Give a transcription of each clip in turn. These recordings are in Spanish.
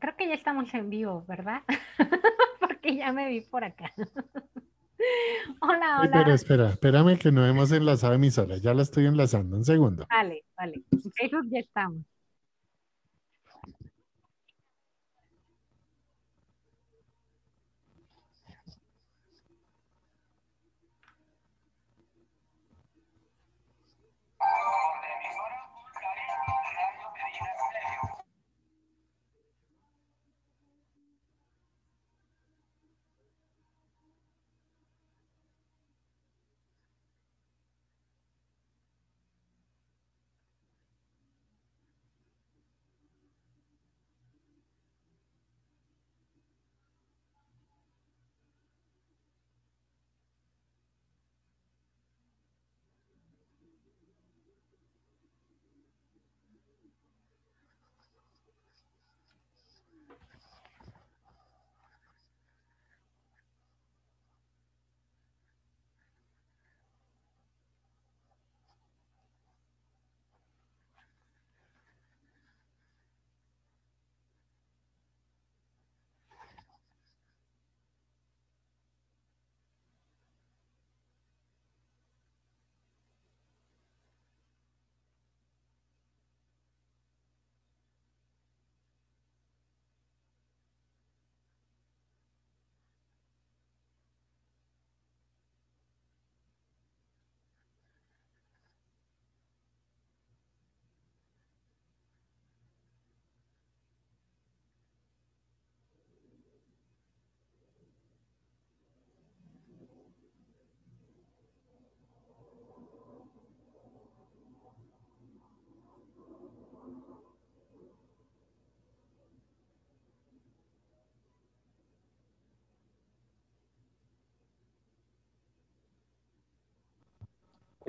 creo que ya estamos en vivo, ¿verdad? Porque ya me vi por acá. hola, hola. pero espera, espérame que no hemos enlazado emisora. Ya la estoy enlazando, un segundo. Vale, vale. En Facebook ya estamos.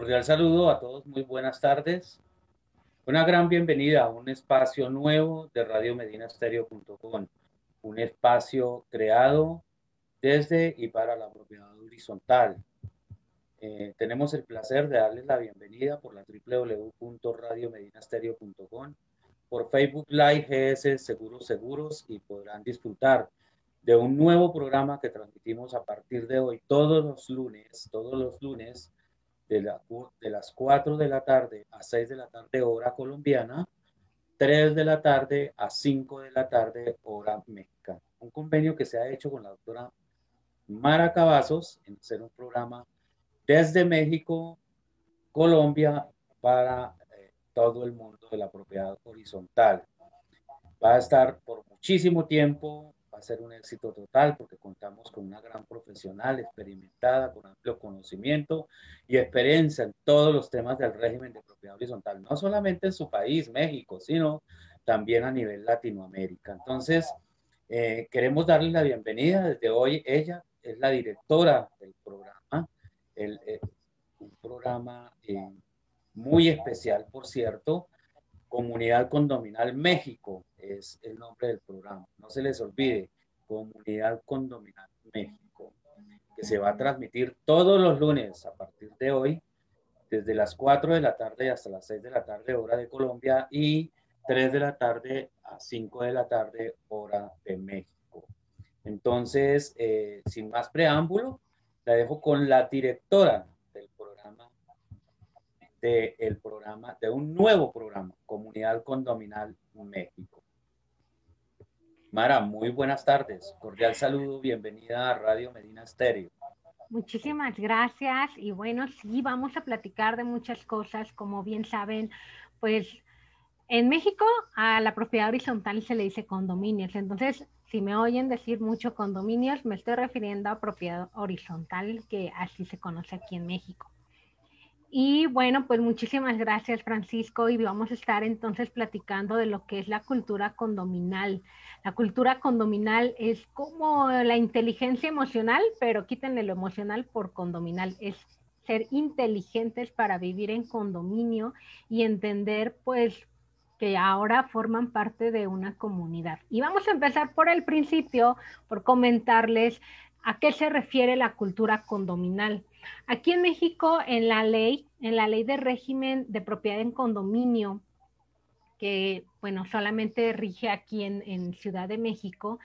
Cordial saludo a todos, muy buenas tardes. Una gran bienvenida a un espacio nuevo de Radio Medinastereo.com, un espacio creado desde y para la propiedad horizontal. Eh, tenemos el placer de darles la bienvenida por la www.radiomedinastereo.com, por Facebook Live GS Seguros Seguros y podrán disfrutar de un nuevo programa que transmitimos a partir de hoy todos los lunes, todos los lunes de, de las 4 de la tarde a 6 de la tarde hora colombiana, 3 de la tarde a 5 de la tarde hora mexicana. Un convenio que se ha hecho con la doctora Mara Cavazos en hacer un programa desde México, Colombia, para eh, todo el mundo de la propiedad horizontal. Va a estar por muchísimo tiempo a ser un éxito total porque contamos con una gran profesional experimentada, con amplio conocimiento y experiencia en todos los temas del régimen de propiedad horizontal, no solamente en su país, México, sino también a nivel Latinoamérica. Entonces, eh, queremos darle la bienvenida desde hoy. Ella es la directora del programa, el, eh, un programa eh, muy especial, por cierto, Comunidad Condominal México es el nombre del programa. No se les olvide, Comunidad Condominal México, que se va a transmitir todos los lunes a partir de hoy, desde las 4 de la tarde hasta las 6 de la tarde, hora de Colombia, y 3 de la tarde a 5 de la tarde, hora de México. Entonces, eh, sin más preámbulo, la dejo con la directora del el programa, de un nuevo programa, Comunidad Condominal México. Mara, muy buenas tardes. Cordial saludo, bienvenida a Radio Medina Estéreo. Muchísimas gracias y bueno, sí, vamos a platicar de muchas cosas, como bien saben, pues en México a la propiedad horizontal se le dice condominios, entonces si me oyen decir mucho condominios, me estoy refiriendo a propiedad horizontal, que así se conoce aquí en México. Y bueno, pues muchísimas gracias Francisco y vamos a estar entonces platicando de lo que es la cultura condominal. La cultura condominal es como la inteligencia emocional, pero quítenle lo emocional por condominal. Es ser inteligentes para vivir en condominio y entender pues que ahora forman parte de una comunidad. Y vamos a empezar por el principio, por comentarles a qué se refiere la cultura condominal. Aquí en México, en la ley, en la ley de régimen de propiedad en condominio, que, bueno, solamente rige aquí en, en Ciudad de México,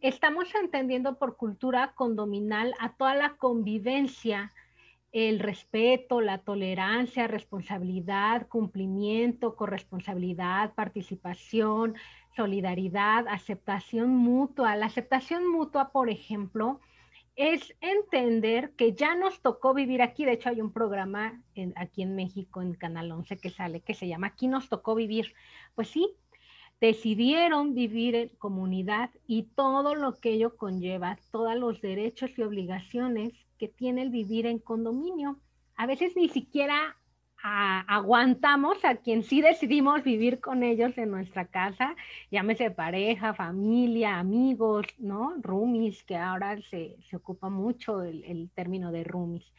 estamos entendiendo por cultura condominal a toda la convivencia, el respeto, la tolerancia, responsabilidad, cumplimiento, corresponsabilidad, participación, solidaridad, aceptación mutua. La aceptación mutua, por ejemplo, es entender que ya nos tocó vivir aquí. De hecho, hay un programa aquí en México, en Canal 11, que sale, que se llama Aquí nos tocó vivir. Pues sí, decidieron vivir en comunidad y todo lo que ello conlleva, todos los derechos y obligaciones que tiene el vivir en condominio. A veces ni siquiera aguantamos a quien sí decidimos vivir con ellos en nuestra casa, llámese pareja, familia, amigos, ¿no? Roomies, que ahora se, ocupa mucho el, término de roomies.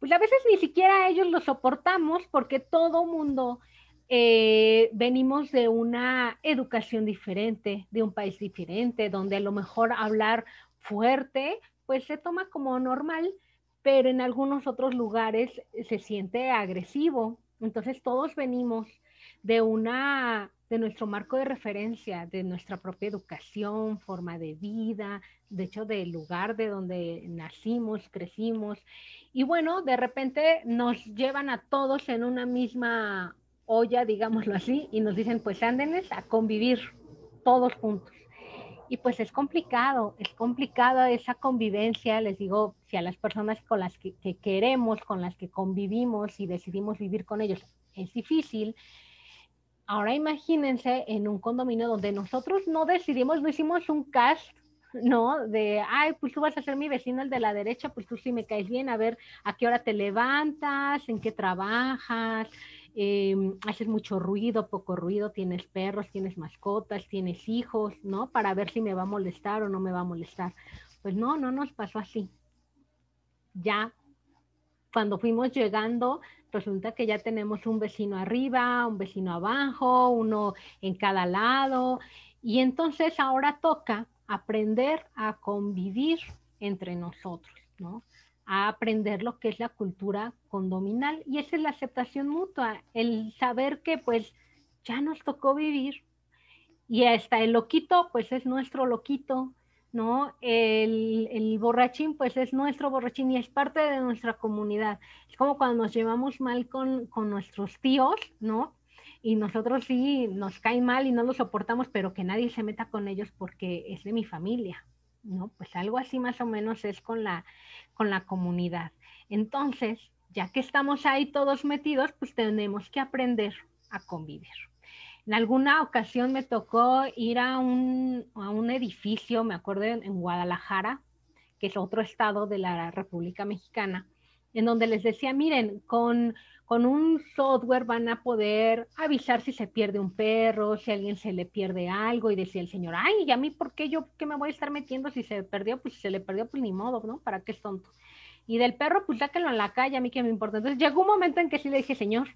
Pues a veces ni siquiera ellos lo soportamos porque todo mundo eh, venimos de una educación diferente, de un país diferente, donde a lo mejor hablar fuerte, pues se toma como normal pero en algunos otros lugares se siente agresivo. Entonces todos venimos de una de nuestro marco de referencia, de nuestra propia educación, forma de vida, de hecho del lugar de donde nacimos, crecimos. Y bueno, de repente nos llevan a todos en una misma olla, digámoslo así, y nos dicen, pues ándenes a convivir todos juntos. Y pues es complicado, es complicada esa convivencia, les digo, si a las personas con las que, queremos, con las que convivimos y decidimos vivir con ellos, es difícil. Ahora imagínense en un condominio donde nosotros no decidimos, no hicimos un cast, ¿no? De, ay, pues tú vas a ser mi vecino, el de la derecha, pues tú sí me caes bien, a ver a qué hora te levantas, en qué trabajas, Em, haces mucho ruido, poco ruido, tienes perros, tienes mascotas, tienes hijos, ¿no? Para ver si me va a molestar o no me va a molestar. Pues no, no nos pasó así. Ya cuando fuimos llegando, resulta que ya tenemos un vecino arriba, un vecino abajo, uno en cada lado. Y entonces ahora toca aprender a convivir entre nosotros, ¿no? A aprender lo que es la cultura condominal y esa es la aceptación mutua, el saber que pues ya nos tocó vivir y hasta el loquito pues es nuestro loquito, ¿no? El, el, borrachín pues es nuestro borrachín y es parte de nuestra comunidad. Es como cuando nos llevamos mal con, con nuestros tíos, ¿no? Y nosotros sí nos cae mal y no lo soportamos, pero que nadie se meta con ellos porque es de mi familia, ¿no? Pues algo así más o menos es con la, con la comunidad. Entonces, ya que estamos ahí todos metidos, pues tenemos que aprender a convivir. En alguna ocasión me tocó ir a un, a un edificio, me acuerdo en Guadalajara, que es otro estado de la República Mexicana, en donde les decía, miren, con, con un software van a poder avisar si se pierde un perro, si a alguien se le pierde algo, y decía el señor, ay, ¿y a mí por qué yo qué me voy a estar metiendo si se perdió? Pues si se le perdió, pues ni modo, ¿no? ¿Para qué es tonto? Y del perro, pues sáquenlo en la calle, a mí qué me importa. Entonces llegó un momento en que sí le dije, señor,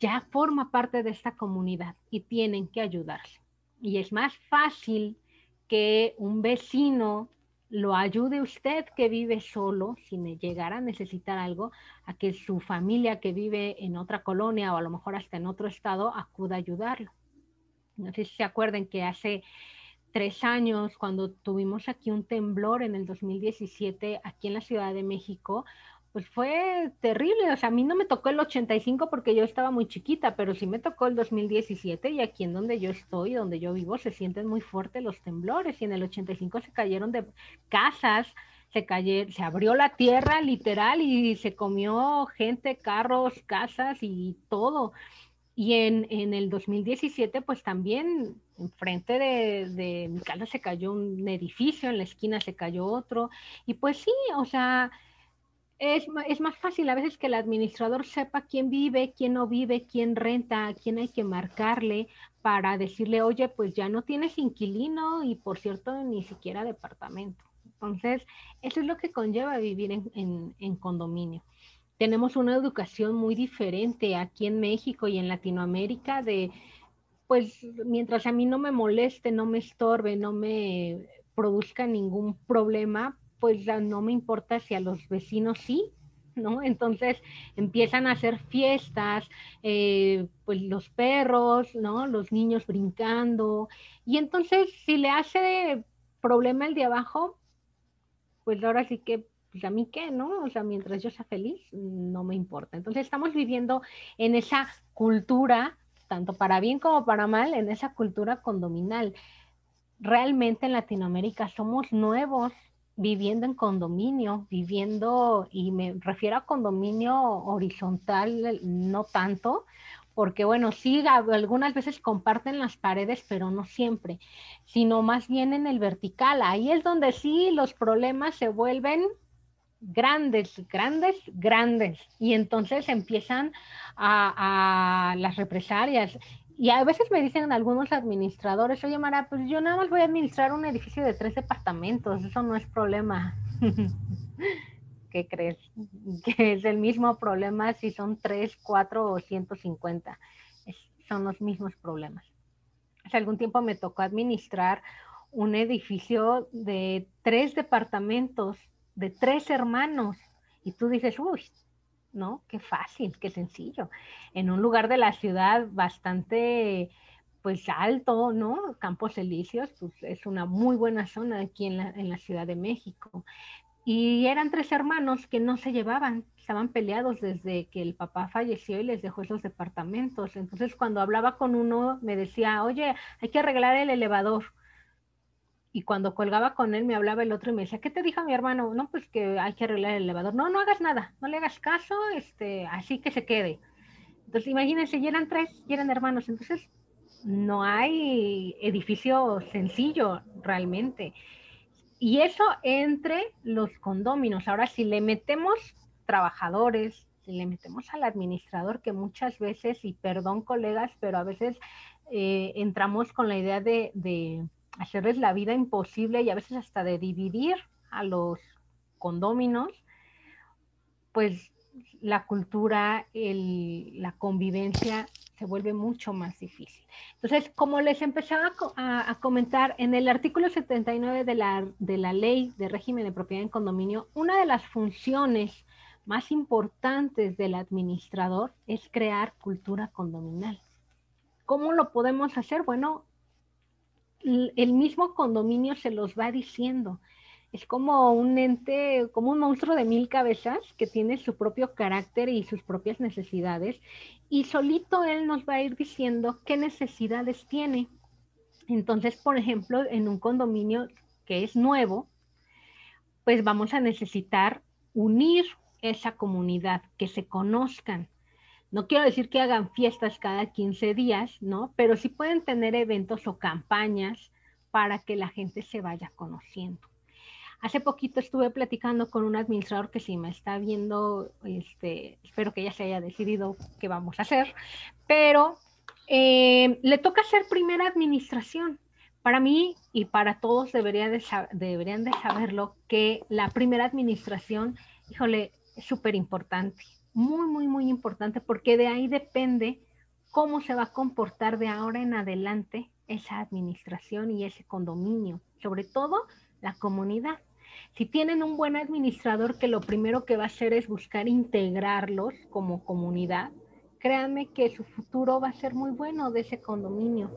ya forma parte de esta comunidad y tienen que ayudarse. Y es más fácil que un vecino lo ayude usted que vive solo, si llegara a necesitar algo, a que su familia que vive en otra colonia o a lo mejor hasta en otro estado acuda a ayudarlo. No sé si se acuerdan que hace tres años, cuando tuvimos aquí un temblor en el 2017 aquí en la Ciudad de México, pues fue terrible. O sea, a mí no me tocó el 85 porque yo estaba muy chiquita, pero sí me tocó el 2017 y aquí en donde yo estoy, donde yo vivo, se sienten muy fuertes los temblores y en el 85 se cayeron de casas, se cayó, se abrió la tierra literal y se comió gente, carros, casas y todo. Y en, en el 2017, pues también enfrente de, de mi casa se cayó un edificio, en la esquina se cayó otro. Y pues sí, o sea, es, es, más fácil a veces que el administrador sepa quién vive, quién no vive, quién renta, quién hay que marcarle para decirle, oye, pues ya no tienes inquilino y por cierto, ni siquiera departamento. Entonces, eso es lo que conlleva vivir en, en, en condominio. Tenemos una educación muy diferente aquí en México y en Latinoamérica de, pues, mientras a mí no me moleste, no me estorbe, no me produzca ningún problema, pues no me importa si a los vecinos sí, ¿no? Entonces empiezan a hacer fiestas, eh, pues los perros, ¿no? Los niños brincando. Y entonces si le hace problema el de abajo, pues ahora sí que, pues a mí qué, ¿no? O sea, mientras yo sea feliz, no me importa. Entonces estamos viviendo en esa cultura, tanto para bien como para mal, en esa cultura condominal. Realmente en Latinoamérica somos nuevos viviendo en condominio, viviendo, y me refiero a condominio horizontal, no tanto, porque bueno, sí, algunas veces comparten las paredes, pero no siempre, sino más bien en el vertical. Ahí es donde sí los problemas se vuelven grandes, grandes, grandes. Y entonces empiezan a, las represalias. Y a veces me dicen algunos administradores, oye Mara, pues yo nada más voy a administrar un edificio de tres departamentos, eso no es problema. ¿Qué crees? Que es el mismo problema si son tres, cuatro o 150. son los mismos problemas. Hace algún tiempo me tocó administrar un edificio de tres departamentos, de tres hermanos. Y tú dices, uy, ¿no? Qué fácil, qué sencillo. En un lugar de la ciudad bastante, pues alto, ¿no? Campos Elíseos, pues es una muy buena zona aquí en la, en la Ciudad de México. Y eran tres hermanos que no se llevaban, estaban peleados desde que el papá falleció y les dejó esos departamentos. Entonces, cuando hablaba con uno, me decía, oye, hay que arreglar el elevador y cuando colgaba con él me hablaba el otro y me decía, ¿qué te dijo mi hermano? No, pues que hay que arreglar el elevador. No, no hagas nada, no le hagas caso, este, así que se quede. Entonces imagínense, ya eran tres, ya eran hermanos, entonces no hay edificio sencillo realmente. Y eso entre los condóminos. Ahora, si le metemos trabajadores, si le metemos al administrador, que muchas veces, y perdón colegas, pero a veces eh, entramos con la idea de hacerles la vida imposible y a veces hasta de dividir a los condóminos, pues la cultura, la convivencia se vuelve mucho más difícil. Entonces, como les empezaba a, comentar, en el artículo 79 de la, de la ley de régimen de propiedad en condominio, una de las funciones más importantes del administrador es crear cultura condominal. ¿Cómo lo podemos hacer? Bueno, el mismo condominio se los va diciendo. Es como un ente, como un monstruo de mil cabezas que tiene su propio carácter y sus propias necesidades. Y solito él nos va a ir diciendo qué necesidades tiene. Entonces, por ejemplo, en un condominio que es nuevo, pues vamos a necesitar unir esa comunidad, que se conozcan, no quiero decir que hagan fiestas cada 15 días, ¿no? Pero sí pueden tener eventos o campañas para que la gente se vaya conociendo. Hace poquito estuve platicando con un administrador que sí me está viendo, este, espero que ya se haya decidido qué vamos a hacer, pero eh, le toca hacer primera administración. Para mí y para todos debería deberían de saberlo que la primera administración, híjole, es súper importante muy, muy, muy importante porque de ahí depende cómo se va a comportar de ahora en adelante esa administración y ese condominio, sobre todo la comunidad. Si tienen un buen administrador que lo primero que va a hacer es buscar integrarlos como comunidad, créanme que su futuro va a ser muy bueno de ese condominio.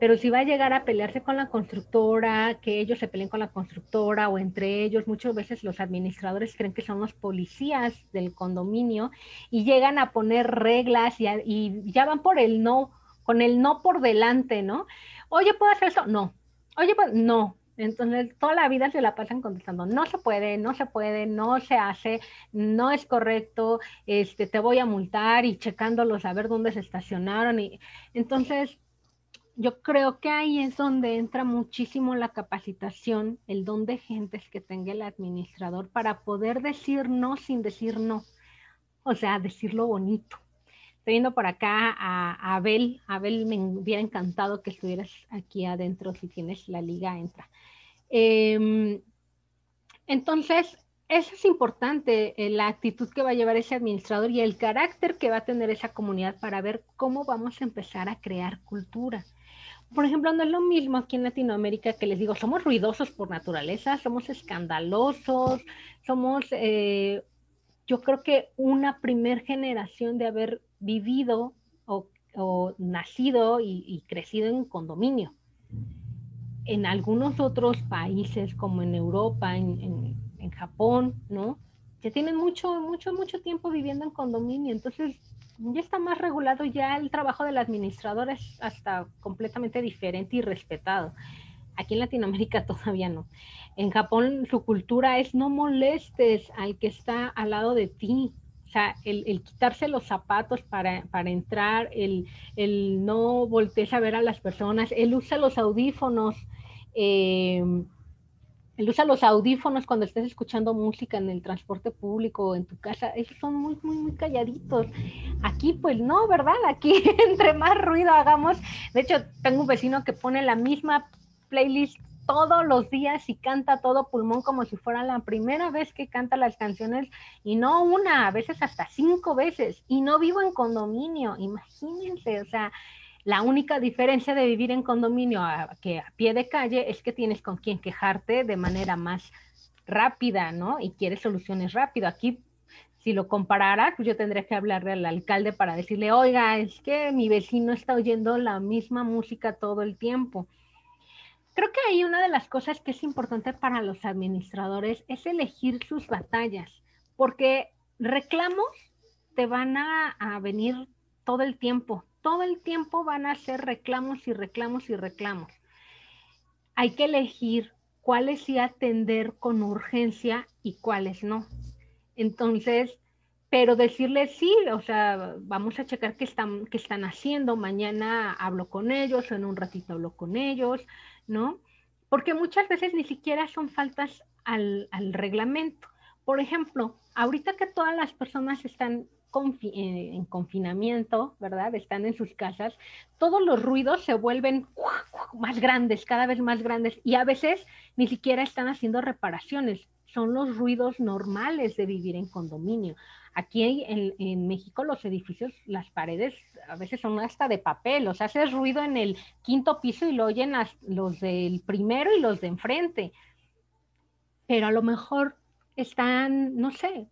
Pero si va a llegar a pelearse con la constructora, que ellos se peleen con la constructora o entre ellos, muchas veces los administradores creen que son los policías del condominio y llegan a poner reglas y, ya van por el no, con el no por delante, ¿no? Oye, ¿puedo hacer eso? No. Oye, pues no. Entonces, toda la vida se la pasan contestando, no se puede, no se puede, no se hace, no es correcto, este, te voy a multar y checándolos a ver dónde se estacionaron. Y, entonces, yo creo que ahí es donde entra muchísimo la capacitación, el don de gentes que tenga el administrador para poder decir no sin decir no, o sea, decirlo bonito. Estoy viendo por acá a, Abel. Abel, me hubiera encantado que estuvieras aquí adentro. Si tienes la liga, entra. Em, entonces, eso es importante, eh, la actitud que va a llevar ese administrador y el carácter que va a tener esa comunidad para ver cómo vamos a empezar a crear cultura. Por ejemplo, no es lo mismo aquí en Latinoamérica que les digo, somos ruidosos por naturaleza, somos escandalosos, somos eh, yo creo que una primer generación de haber vivido o, nacido y, crecido en condominio. En algunos otros países, como en Europa, en, en Japón, ¿no? Ya tienen mucho, mucho, mucho tiempo viviendo en condominio, entonces ya está más regulado, ya el trabajo del administrador es hasta completamente diferente y respetado. Aquí en Latinoamérica todavía no. En Japón su cultura es no molestes al que está al lado de ti. O sea, el, quitarse los zapatos para, entrar, el, no voltees a ver a las personas, él usa los audífonos. Él usa los audífonos cuando estés escuchando música en el transporte público o en tu casa. Esos son muy, muy, muy calladitos. Aquí, pues no, ¿verdad? Aquí, entre más ruido hagamos. De hecho, tengo un vecino que pone la misma playlist todos los días y canta todo pulmón como si fuera la primera vez que canta las canciones y no una, a veces hasta cinco veces. Y no vivo en condominio, imagínense, o sea, la única diferencia de vivir en condominio a, que a pie de calle es que tienes con quien quejarte de manera más rápida, ¿no? Y quieres soluciones rápido. Aquí, si lo comparara, pues yo tendría que hablarle al alcalde para decirle, oiga, es que mi vecino está oyendo la misma música todo el tiempo. Creo que ahí una de las cosas que es importante para los administradores es elegir sus batallas, porque reclamos te van a, a venir todo el tiempo, todo el tiempo van a ser reclamos y reclamos y reclamos. Hay que elegir cuáles sí atender con urgencia y cuáles no. Entonces, pero decirles sí, o sea, vamos a checar qué están, qué están haciendo, mañana hablo con ellos o en un ratito hablo con ellos, ¿no? Porque muchas veces ni siquiera son faltas al, reglamento. Por ejemplo, ahorita que todas las personas están eh, en confinamiento, ¿verdad? Están en sus casas, todos los ruidos se vuelven más grandes, cada vez más grandes, y a veces ni siquiera están haciendo reparaciones, son los ruidos normales de vivir en condominio. Aquí en, México los edificios, las paredes a veces son hasta de papel, o sea, hace ruido en el quinto piso y lo oyen los del primero y los de enfrente. Pero a lo mejor están, no sé,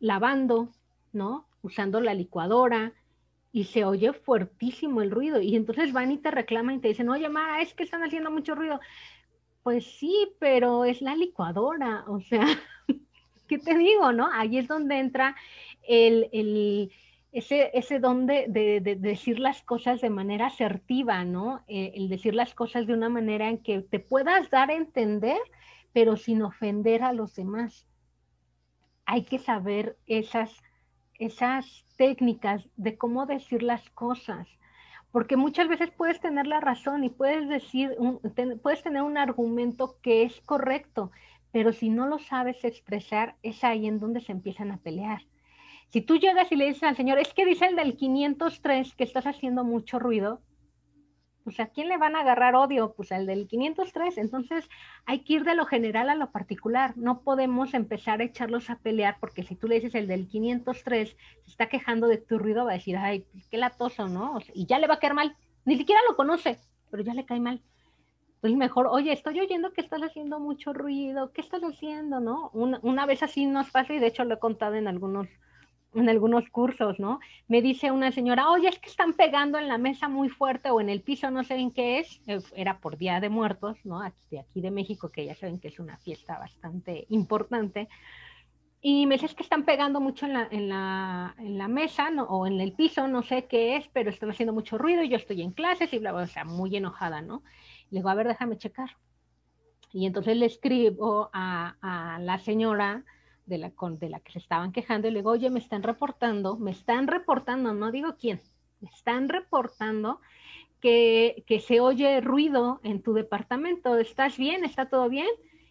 lavando, ¿no? Usando la licuadora y se oye fuertísimo el ruido y entonces van y te reclaman y te dicen, oye, Ma, es que están haciendo mucho ruido. Pues sí, pero es la licuadora, o sea, ¿qué te digo, no? Ahí es donde entra el, el ese, ese don de, de, decir las cosas de manera asertiva, ¿no? Eh, el decir las cosas de una manera en que te puedas dar a entender, pero sin ofender a los demás. Hay que saber esas esas técnicas de cómo decir las cosas, porque muchas veces puedes tener la razón y puedes decir, puedes tener un argumento que es correcto, pero si no lo sabes expresar, es ahí en donde se empiezan a pelear. Si tú llegas y le dices al Señor, es que dice el del 503 que estás haciendo mucho ruido, pues a quién le van a agarrar odio, pues al del 503. Entonces hay que ir de lo general a lo particular. No podemos empezar a echarlos a pelear porque si tú le dices el del 503 se está quejando de tu ruido, va a decir, ay, qué latoso, ¿no? y ya le va a caer mal. Ni siquiera lo conoce, pero ya le cae mal. Pues mejor, oye, estoy oyendo que estás haciendo mucho ruido, ¿qué estás haciendo, no? Una, una vez así nos pasa y de hecho lo he contado en algunos en algunos cursos, ¿no? Me dice una señora, oye, es que están pegando en la mesa muy fuerte o en el piso, no sé en qué es, eh, era por Día de Muertos, ¿no? Aquí de, aquí de México, que ya saben que es una fiesta bastante importante. Y me dice, es que están pegando mucho en la, en la, en la mesa ¿no? o en el piso, no sé qué es, pero están haciendo mucho ruido y yo estoy en clases y bla, bla, o sea, muy enojada, ¿no? Le digo, a ver, déjame checar. Y entonces le escribo a, a la señora, de la, con, de la que se estaban quejando y le digo, oye, me están reportando, me están reportando, no digo quién, me están reportando que, que se oye ruido en tu departamento, ¿estás bien? ¿Está todo bien?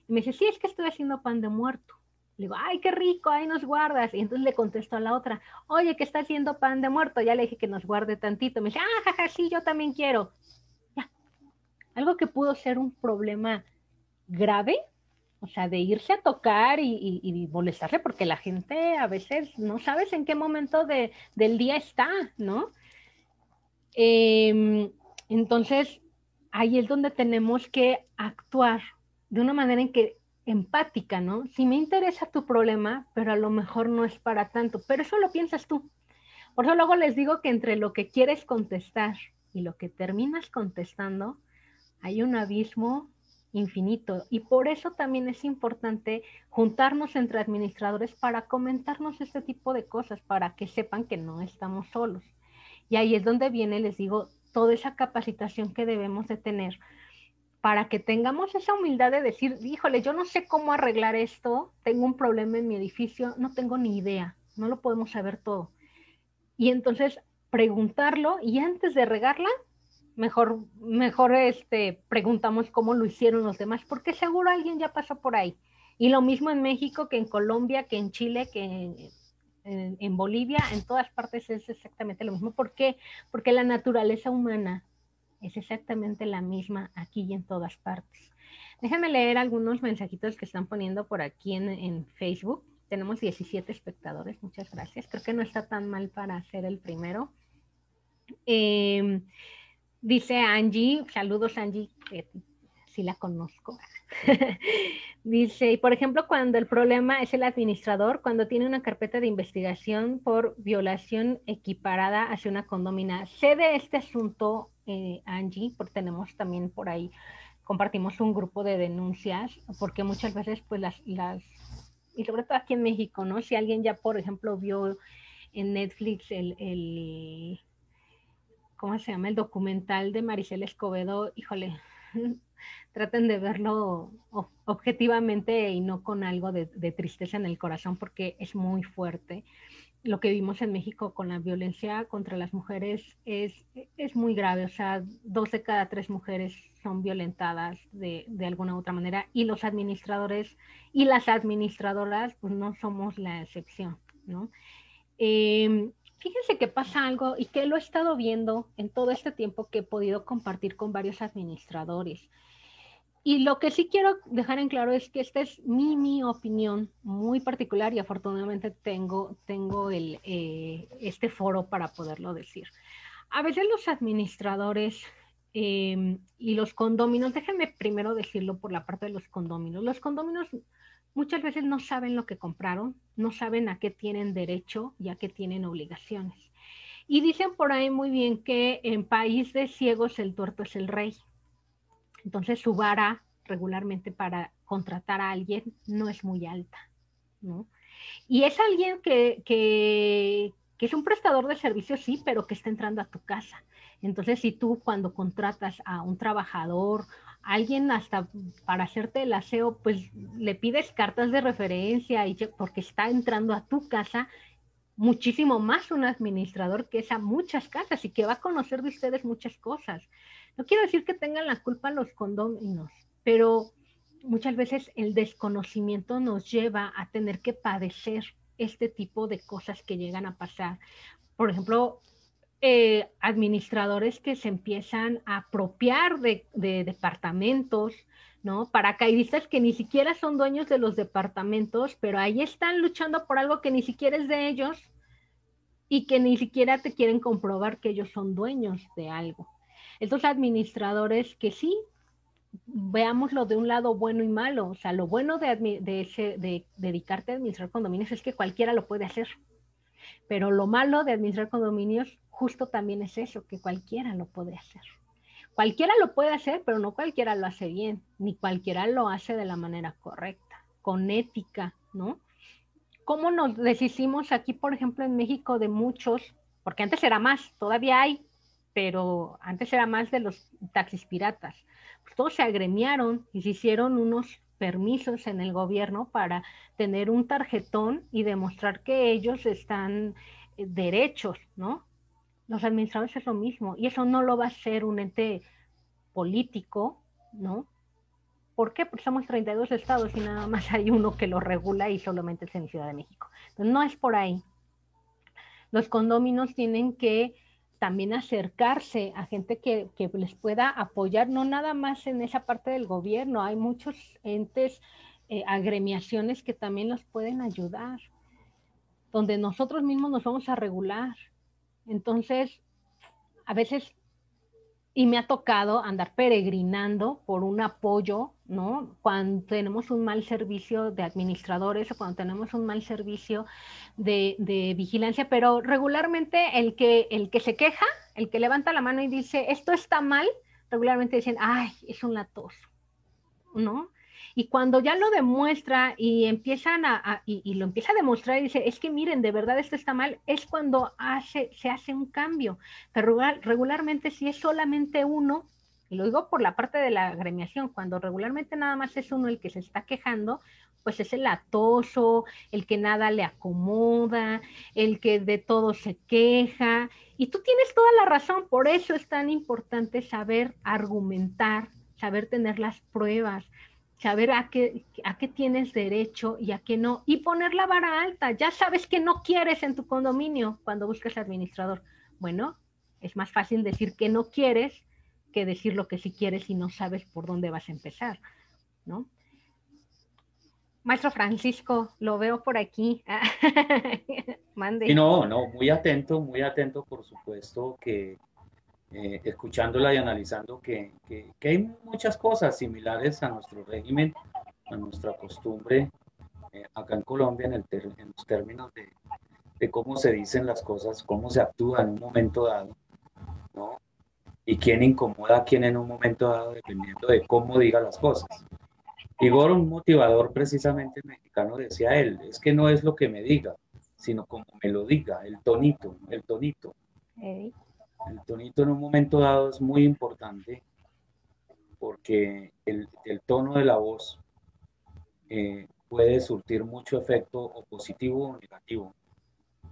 Y me dice, sí, es que estoy haciendo pan de muerto. Le digo, ay, qué rico, ahí nos guardas. Y entonces le contesto a la otra, oye, que está haciendo pan de muerto. Ya le dije que nos guarde tantito. Me dice, ah, jaja, sí, yo también quiero. Algo que pudo ser un problema grave, o sea, de irse a tocar y, molestarle, porque la gente a veces no sabes en qué momento del día está, ¿no? Em, entonces, ahí es donde tenemos que actuar de una manera en que empática, ¿no? Si me interesa tu problema, pero a lo mejor no es para tanto, pero eso lo piensas tú. Por eso luego les digo que entre lo que quieres contestar y lo que terminas contestando, hay un abismo infinito. Y por eso también es importante juntarnos entre administradores para comentarnos este tipo de cosas, para que sepan que no estamos solos. Y ahí es donde viene, les digo, toda esa capacitación que debemos de tener para que tengamos esa humildad de decir, híjole, yo no sé cómo arreglar esto, tengo un problema en mi edificio, no tengo ni idea, no lo podemos saber todo. Y entonces preguntarlo y antes de regarla, mejor, mejor este, preguntamos cómo lo hicieron los demás, porque seguro alguien ya pasó por ahí. Y lo mismo en México que en Colombia, que en Chile, que en, en, Bolivia, en todas partes es exactamente lo mismo. ¿Por qué? Porque la naturaleza humana es exactamente la misma aquí y en todas partes. Déjame leer algunos mensajitos que están poniendo por aquí en, Facebook. Tenemos 17 espectadores, muchas gracias. Creo que no está tan mal para ser el primero. Em, dice Angie, saludos Angie, que sí la conozco. dice, por ejemplo, cuando el problema es el administrador, cuando tiene una carpeta de investigación por violación equiparada hacia una condomina. Sé de este asunto eh, Angie, porque tenemos también por ahí, compartimos un grupo de denuncias, porque muchas veces pues las, las, y sobre todo aquí en México, ¿no? Si alguien ya, por ejemplo, vio en Netflix el, el ¿cómo se llama? El documental de Maricel Escobedo, híjole, traten de verlo objetivamente y no con algo de, tristeza en el corazón porque es muy fuerte lo que vimos en México con la violencia contra las mujeres es, muy grave. O sea, dos de cada tres mujeres son violentadas de, alguna otra manera y los administradores y las administradoras pues no somos la excepción, ¿no? Eh, fíjense que pasa algo y que lo he estado viendo en todo este tiempo que he podido compartir con varios administradores. Y lo que sí quiero dejar en claro es que esta es mi, mi opinión muy particular y afortunadamente tengo, tengo el, eh, este foro para poderlo decir. A veces los administradores eh, y los condóminos, déjenme primero decirlo por la parte de los condóminos. Los condóminos muchas veces no saben lo que compraron, no saben a qué tienen derecho y a qué tienen obligaciones. Y dicen por ahí muy bien que en país de ciegos el tuerto es el rey. Entonces su vara regularmente para contratar a alguien no es muy alta, ¿no? Y es alguien que, que, que es un prestador de servicios, sí, pero que está entrando a tu casa. Entonces, si tú cuando contratas a un trabajador, alguien hasta para hacerte el aseo, pues le pides cartas de referencia y porque está entrando a tu casa muchísimo más un administrador que es a muchas casas y que va a conocer de ustedes muchas cosas. No quiero decir que tengan la culpa los condóminos, pero muchas veces el desconocimiento nos lleva a tener que padecer este tipo de cosas que llegan a pasar. Por ejemplo, eh, administradores que se empiezan a apropiar de, de, departamentos, ¿no? Paracaidistas que ni siquiera son dueños de los departamentos, pero ahí están luchando por algo que ni siquiera es de ellos y que ni siquiera te quieren comprobar que ellos son dueños de algo estos administradores que sí, veámoslo de un lado bueno y malo. O sea, lo bueno de, de, dedicarte a administrar condominios es que cualquiera lo puede hacer. Pero lo malo de administrar condominios justo también es eso, que cualquiera lo puede hacer. Cualquiera lo puede hacer, pero no cualquiera lo hace bien, ni cualquiera lo hace de la manera correcta, con ética, ¿no? ¿Cómo nos deshicimos aquí, por ejemplo, en México de muchos, porque antes era más, todavía hay, pero antes era más de los taxis piratas. Pues todos se agremiaron y se hicieron unos permisos en el gobierno para tener un tarjetón y demostrar que ellos están eh, derechos, ¿no? Los administradores es lo mismo y eso no lo va a hacer un ente político, ¿no? ¿Por qué? Porque somos 32 estados y nada más hay uno que lo regula y solamente es en Ciudad de México. Entonces, no es por ahí. Los condóminos tienen que también acercarse a gente que, les pueda apoyar, no nada más en esa parte del gobierno, hay muchos entes, eh, agremiaciones que también los pueden ayudar, donde nosotros mismos nos vamos a regular. Entonces, a veces y me ha tocado andar peregrinando por un apoyo, ¿no? Cuando tenemos un mal servicio de administradores o cuando tenemos un mal servicio de, vigilancia, pero regularmente el que, el que se queja, el que levanta la mano y dice, esto está mal, regularmente dicen, ay, es un latoso, ¿no? Y cuando ya lo demuestra y empiezan a, y, lo empieza a demostrar y dice, es que miren, de verdad esto está mal, es cuando hace, se hace un cambio. Pero regularmente si es solamente uno, y lo digo por la parte de la agremiación, cuando regularmente nada más es uno el que se está quejando, pues es el atoso, el que nada le acomoda, el que de todo se queja. Y tú tienes toda la razón, por eso es tan importante saber argumentar, saber tener las pruebas, saber a qué, a qué tienes derecho y a qué no, y poner la vara alta. Ya sabes que no quieres en tu condominio cuando buscas administrador. Bueno, es más fácil decir que no quieres que decir lo que sí quieres y no sabes por dónde vas a empezar, ¿no? Maestro Francisco, lo veo por aquí. Mande. no, no, muy atento, muy atento, por supuesto, que eh, escuchándola y analizando que, que, hay muchas cosas similares a nuestro régimen, a nuestra costumbre eh, acá en Colombia en, el en los términos de, de, cómo se dicen las cosas, cómo se actúa en un momento dado, ¿no? Y quién incomoda a quién en un momento dado, dependiendo de cómo diga las cosas. Igor, un motivador precisamente mexicano, decía él, es que no es lo que me diga, sino como me lo diga, el tonito, el tonito. El tonito en un momento dado es muy importante porque el, tono de la voz eh, puede surtir mucho efecto o positivo o negativo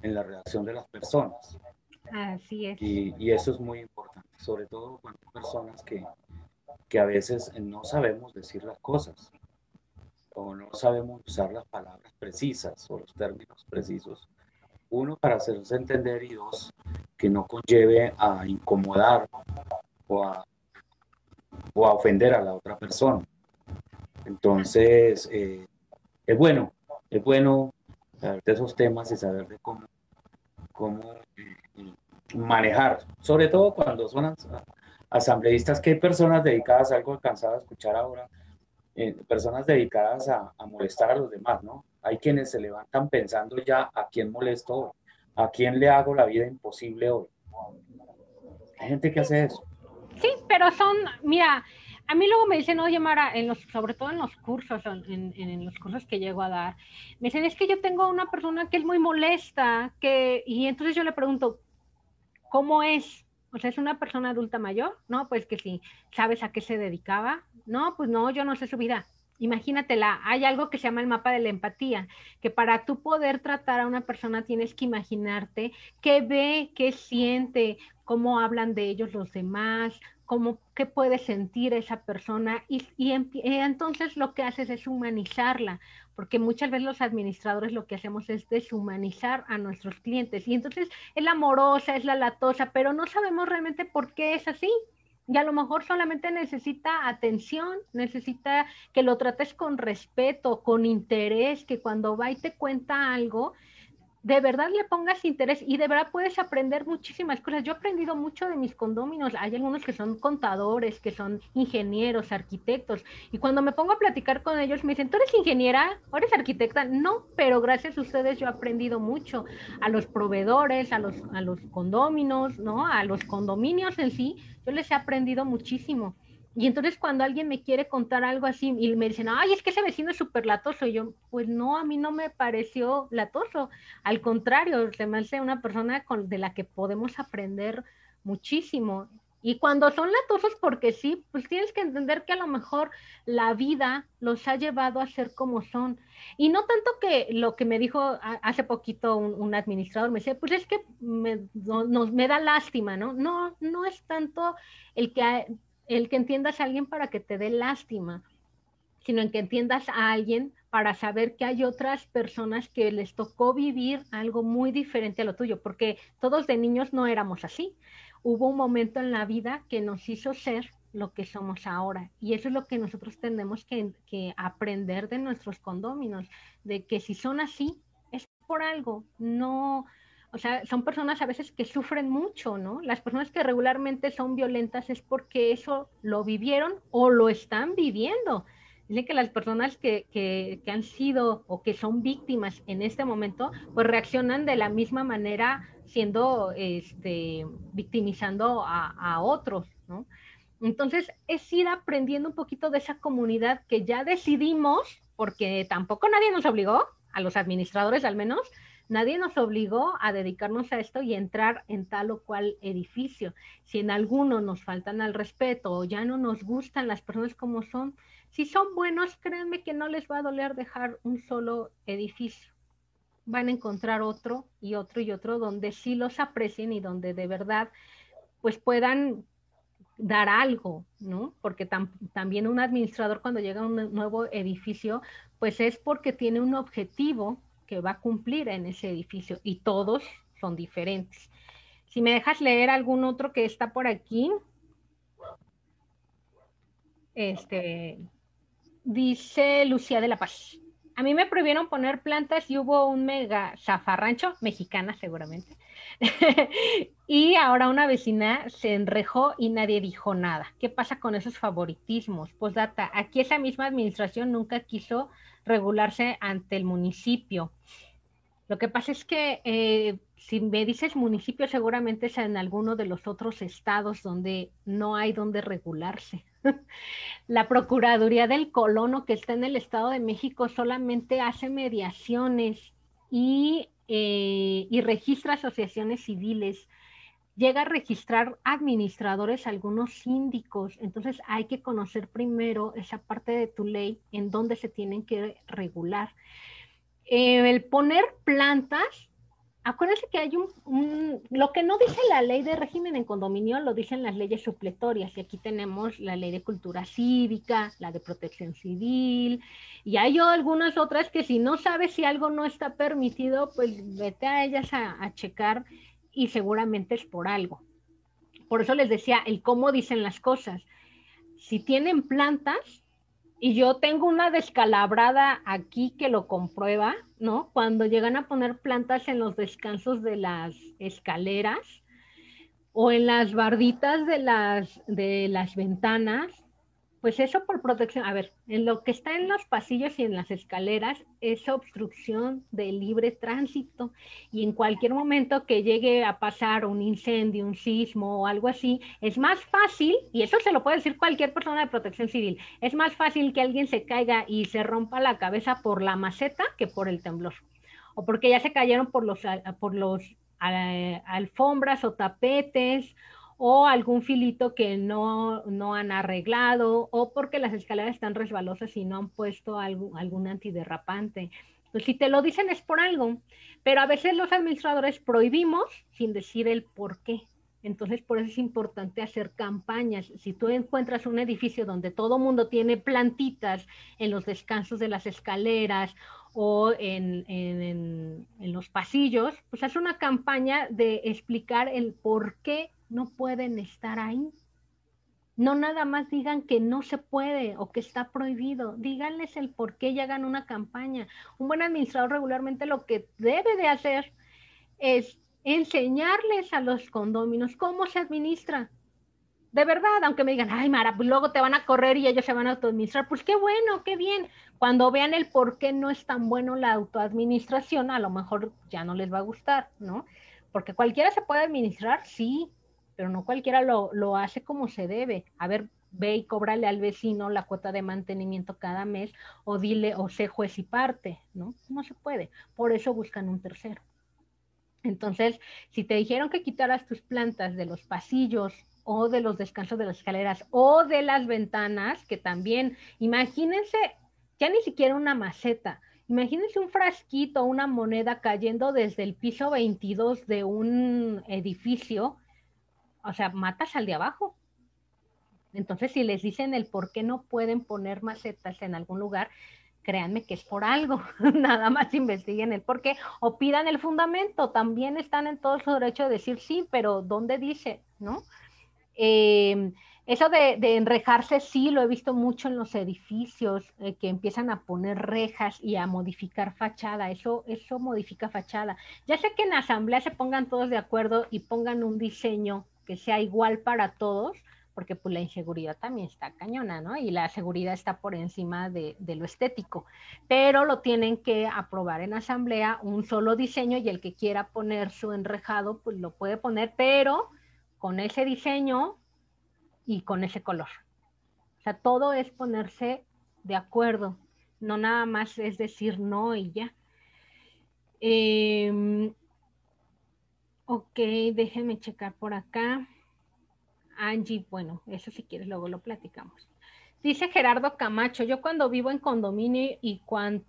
en la reacción de las personas. Así es. Y, eso es muy importante, sobre todo cuando hay personas que, que a veces no sabemos decir las cosas o no sabemos usar las palabras precisas o los términos precisos uno, para hacerse entender y dos, que no conlleve a incomodar o a, o a ofender a la otra persona. Entonces, eh, es bueno, es bueno saber de esos temas y saber de cómo, cómo eh, manejar, sobre todo cuando son asambleístas, que hay personas dedicadas a algo alcanzado a escuchar ahora, eh, personas dedicadas a, a, molestar a los demás, ¿no? Hay quienes se levantan pensando ya a quién molesto hoy, a quién le hago la vida imposible hoy. Hay gente que hace eso. Sí, pero son, mira, a mí luego me dicen, oye Mara, en los, sobre todo en los cursos, en, en, los cursos que llego a dar, me dicen, es que yo tengo una persona que es muy molesta, que, y entonces yo le pregunto, ¿cómo es? O sea, ¿es una persona adulta mayor? No, pues que sí. ¿Sabes a qué se dedicaba? No, pues no, yo no sé su vida imagínatela, hay algo que se llama el mapa de la empatía, que para tú poder tratar a una persona tienes que imaginarte qué ve, qué siente, cómo hablan de ellos los demás, cómo, qué puede sentir esa persona y, y, entonces lo que haces es humanizarla, porque muchas veces los administradores lo que hacemos es deshumanizar a nuestros clientes y entonces es la amorosa, es la latosa, pero no sabemos realmente por qué es así y a lo mejor solamente necesita atención, necesita que lo trates con respeto, con interés, que cuando va y te cuenta algo, de verdad le pongas interés y de verdad puedes aprender muchísimas cosas. Yo he aprendido mucho de mis condóminos. Hay algunos que son contadores, que son ingenieros, arquitectos. Y cuando me pongo a platicar con ellos, me dicen, ¿tú eres ingeniera o eres arquitecta? No, pero gracias a ustedes yo he aprendido mucho. A los proveedores, a los, a los ¿no? A los condominios en sí, yo les he aprendido muchísimo. Y entonces cuando alguien me quiere contar algo así y me dicen, ay, es que ese vecino es súper latoso, y yo, pues no, a mí no me pareció latoso, al contrario, se me hace una persona de la que podemos aprender muchísimo. Y cuando son latosos porque sí, pues tienes que entender que a lo mejor la vida los ha llevado a ser como son. Y no tanto que lo que me dijo hace poquito un, administrador, me dice, pues es que me, me da lástima, ¿no? No, no es tanto el que el que entiendas a alguien para que te dé lástima, sino en que entiendas a alguien para saber que hay otras personas que les tocó vivir algo muy diferente a lo tuyo, porque todos de niños no éramos así. Hubo un momento en la vida que nos hizo ser lo que somos ahora. Y eso es lo que nosotros tenemos que, que aprender de nuestros condóminos, de que si son así, es por algo. No, O sea, son personas a veces que sufren mucho, ¿no? Las personas que regularmente son violentas es porque eso lo vivieron o lo están viviendo. Dice que las personas que, que, han sido o que son víctimas en este momento, pues reaccionan de la misma manera siendo, este, victimizando a, a otros, ¿no? Entonces, es ir aprendiendo un poquito de esa comunidad que ya decidimos, porque tampoco nadie nos obligó, a los administradores al menos, nadie nos obligó a dedicarnos a esto y entrar en tal o cual edificio. Si en alguno nos faltan al respeto o ya no nos gustan las personas como son, si son buenos, créanme que no les va a doler dejar un solo edificio. Van a encontrar otro y otro y otro donde sí los aprecien y donde de verdad pues puedan dar algo, ¿no? Porque también un administrador cuando llega a un nuevo edificio, pues es porque tiene un objetivo que va a cumplir en ese edificio y todos son diferentes. Si me dejas leer algún otro que está por aquí, este, dice Lucía de la Paz. A mí me prohibieron poner plantas y hubo un mega zafarrancho, mexicana seguramente, y ahora una vecina se enrejó y nadie dijo nada. ¿Qué pasa con esos favoritismos? Pues data, aquí esa misma administración nunca quiso regularse ante el municipio. Lo que pasa es que eh, si me dices municipio, seguramente es en alguno de los otros estados donde no hay donde regularse. La Procuraduría del Colono, que está en el Estado de México, solamente hace mediaciones y eh, y registra asociaciones civiles, llega a registrar administradores, algunos síndicos, entonces hay que conocer primero esa parte de tu ley en donde se tienen que regular. Eh, el poner plantas acuérdense que hay un, lo que no dice la ley de régimen en condominio, lo dicen las leyes supletorias, y aquí tenemos la ley de cultura cívica, la de protección civil, y hay algunas otras que si no sabes si algo no está permitido, pues vete a ellas a, a checar y seguramente es por algo. Por eso les decía el cómo dicen las cosas. Si tienen plantas, y yo tengo una descalabrada aquí que lo comprueba, ¿no? Cuando llegan a poner plantas en los descansos de las escaleras o en las barditas de las, de las ventanas, pues eso por protección, a ver, en lo que está en los pasillos y en las escaleras es obstrucción de libre tránsito. Y en cualquier momento que llegue a pasar un incendio, un sismo o algo así, es más fácil, y eso se lo puede decir cualquier persona de protección civil, es más fácil que alguien se caiga y se rompa la cabeza por la maceta que por el temblor, o porque ya se cayeron por los, por los alfombras o tapetes o algún filito que no, no, han arreglado, o porque las escaleras están resbalosas y no han puesto algún, algún antiderrapante. Pues si te lo dicen es por algo, pero a veces los administradores prohibimos sin decir el por qué. Entonces, por eso es importante hacer campañas. Si tú encuentras un edificio donde todo mundo tiene plantitas en los descansos de las escaleras o en, en, en, los pasillos, pues haz una campaña de explicar el por qué no pueden estar ahí. No nada más digan que no se puede o que está prohibido, díganles el por qué y hagan una campaña. Un buen administrador regularmente lo que debe de hacer es enseñarles a los condóminos cómo se administra. De verdad, aunque me digan, ay Mara, pues luego te van a correr y ellos se van a autoadministrar, pues qué bueno, qué bien. Cuando vean el por qué no es tan bueno la autoadministración, a lo mejor ya no les va a gustar, ¿no? Porque cualquiera se puede administrar, sí, pero no cualquiera lo, hace como se debe. A ver, ve y cóbrale al vecino la cuota de mantenimiento cada mes o dile o sé juez y parte, ¿no? No se puede. Por eso buscan un tercero. Entonces, si te dijeron que quitaras tus plantas de los pasillos o de los descansos de las escaleras o de las ventanas, que también, imagínense, ya ni siquiera una maceta, imagínense un frasquito, una moneda cayendo desde el piso 22 de un edificio o sea, matas al de abajo. Entonces, si les dicen el por qué no pueden poner macetas en algún lugar, créanme que es por algo. Nada más investiguen el por qué o pidan el fundamento. También están en todo su derecho de decir sí, pero ¿dónde dice? ¿No? Em, Eso de, enrejarse sí lo he visto mucho en los edificios, eh, que empiezan a poner rejas y a modificar fachada. Eso, eso modifica fachada. Ya sé que en asamblea se pongan todos de acuerdo y pongan un diseño que sea igual para todos, porque pues la inseguridad también está cañona, ¿no? Y la seguridad está por encima de, lo estético, pero lo tienen que aprobar en asamblea un solo diseño y el que quiera poner su enrejado, pues lo puede poner, pero con ese diseño y con ese color. O sea, todo es ponerse de acuerdo, no nada más es decir no y ya. Em, ok, déjenme checar por acá. Angie, bueno, eso si quieres luego lo platicamos. Dice Gerardo Camacho, yo cuando vivo en condominio y cuando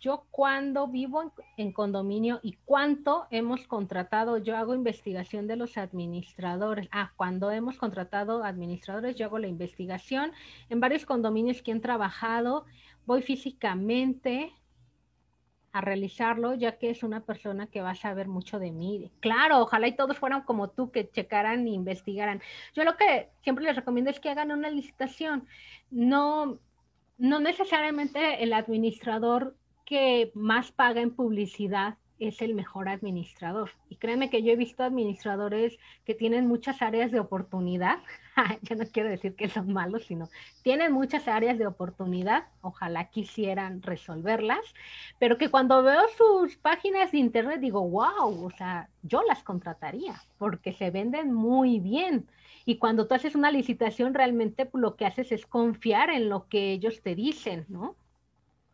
yo cuando vivo en, condominio y cuánto hemos contratado, yo hago investigación de los administradores. Ah, cuando hemos contratado administradores, yo hago la investigación. En varios condominios que han trabajado, voy físicamente a realizarlo, ya que es una persona que va a saber mucho de mí. Claro, ojalá y todos fueran como tú, que checaran e investigaran. Yo lo que siempre les recomiendo es que hagan una licitación. No, no necesariamente el administrador que más paga en publicidad es el mejor administrador. Y créeme que yo he visto administradores que tienen muchas áreas de oportunidad. yo no quiero decir que son malos, sino tienen muchas áreas de oportunidad. Ojalá quisieran resolverlas. Pero que cuando veo sus páginas de internet digo, wow, o sea, yo las contrataría porque se venden muy bien. Y cuando tú haces una licitación, realmente lo que haces es confiar en lo que ellos te dicen, ¿no?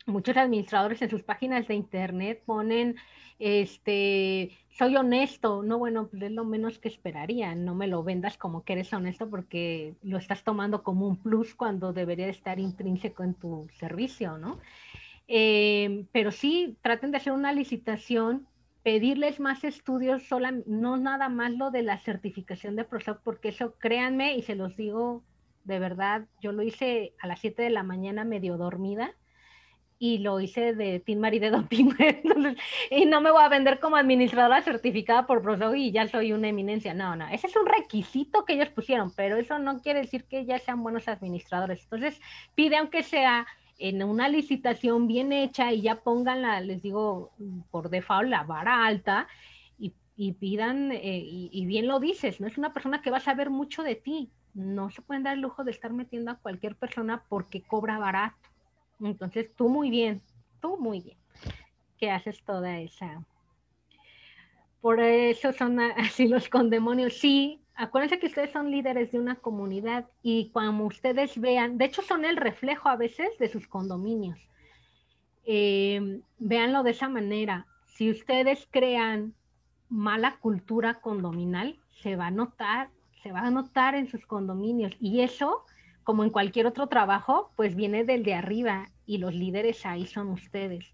muchos administradores en sus páginas de internet ponen, este, soy honesto, no, bueno, pues es lo menos que esperaría, no me lo vendas como que eres honesto porque lo estás tomando como un plus cuando debería estar intrínseco en tu servicio, ¿no? Eh, pero sí, traten de hacer una licitación, pedirles más estudios, sola, no nada más lo de la certificación de ProSoc, porque eso, créanme, y se los digo de verdad, yo lo hice a las 7 de la mañana medio dormida, y lo hice de Team Marie de Doping. y no me voy a vender como administradora certificada por ProSoc y ya soy una eminencia. No, no, ese es un requisito que ellos pusieron, pero eso no quiere decir que ya sean buenos administradores. Entonces, pide aunque sea en una licitación bien hecha y ya pongan la, les digo, por default, la vara alta y, pidan, eh, y, y bien lo dices, no es una persona que va a saber mucho de ti. No se pueden dar el lujo de estar metiendo a cualquier persona porque cobra barato. Entonces, tú muy bien, tú muy bien, que haces toda esa. Por eso son así los condemonios. Sí, acuérdense que ustedes son líderes de una comunidad y cuando ustedes vean, de hecho son el reflejo a veces de sus condominios. Eh, véanlo de esa manera. Si ustedes crean mala cultura condominal, se va a notar, se va a notar en sus condominios. Y eso, como en cualquier otro trabajo, pues viene del de arriba y los líderes ahí son ustedes.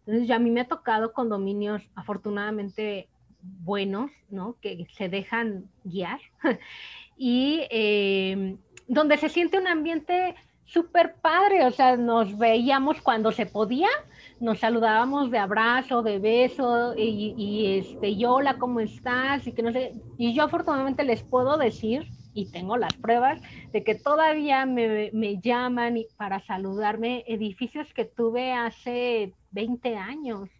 Entonces, ya a mí me ha tocado condominios afortunadamente buenos, ¿no? Que se dejan guiar y eh, donde se siente un ambiente súper padre, o sea, nos veíamos cuando se podía, nos saludábamos de abrazo, de beso, y, y, este, hola, ¿cómo estás? Y que no sé, y yo afortunadamente les puedo decir y tengo las pruebas de que todavía me, llaman para saludarme edificios que tuve hace 20 años.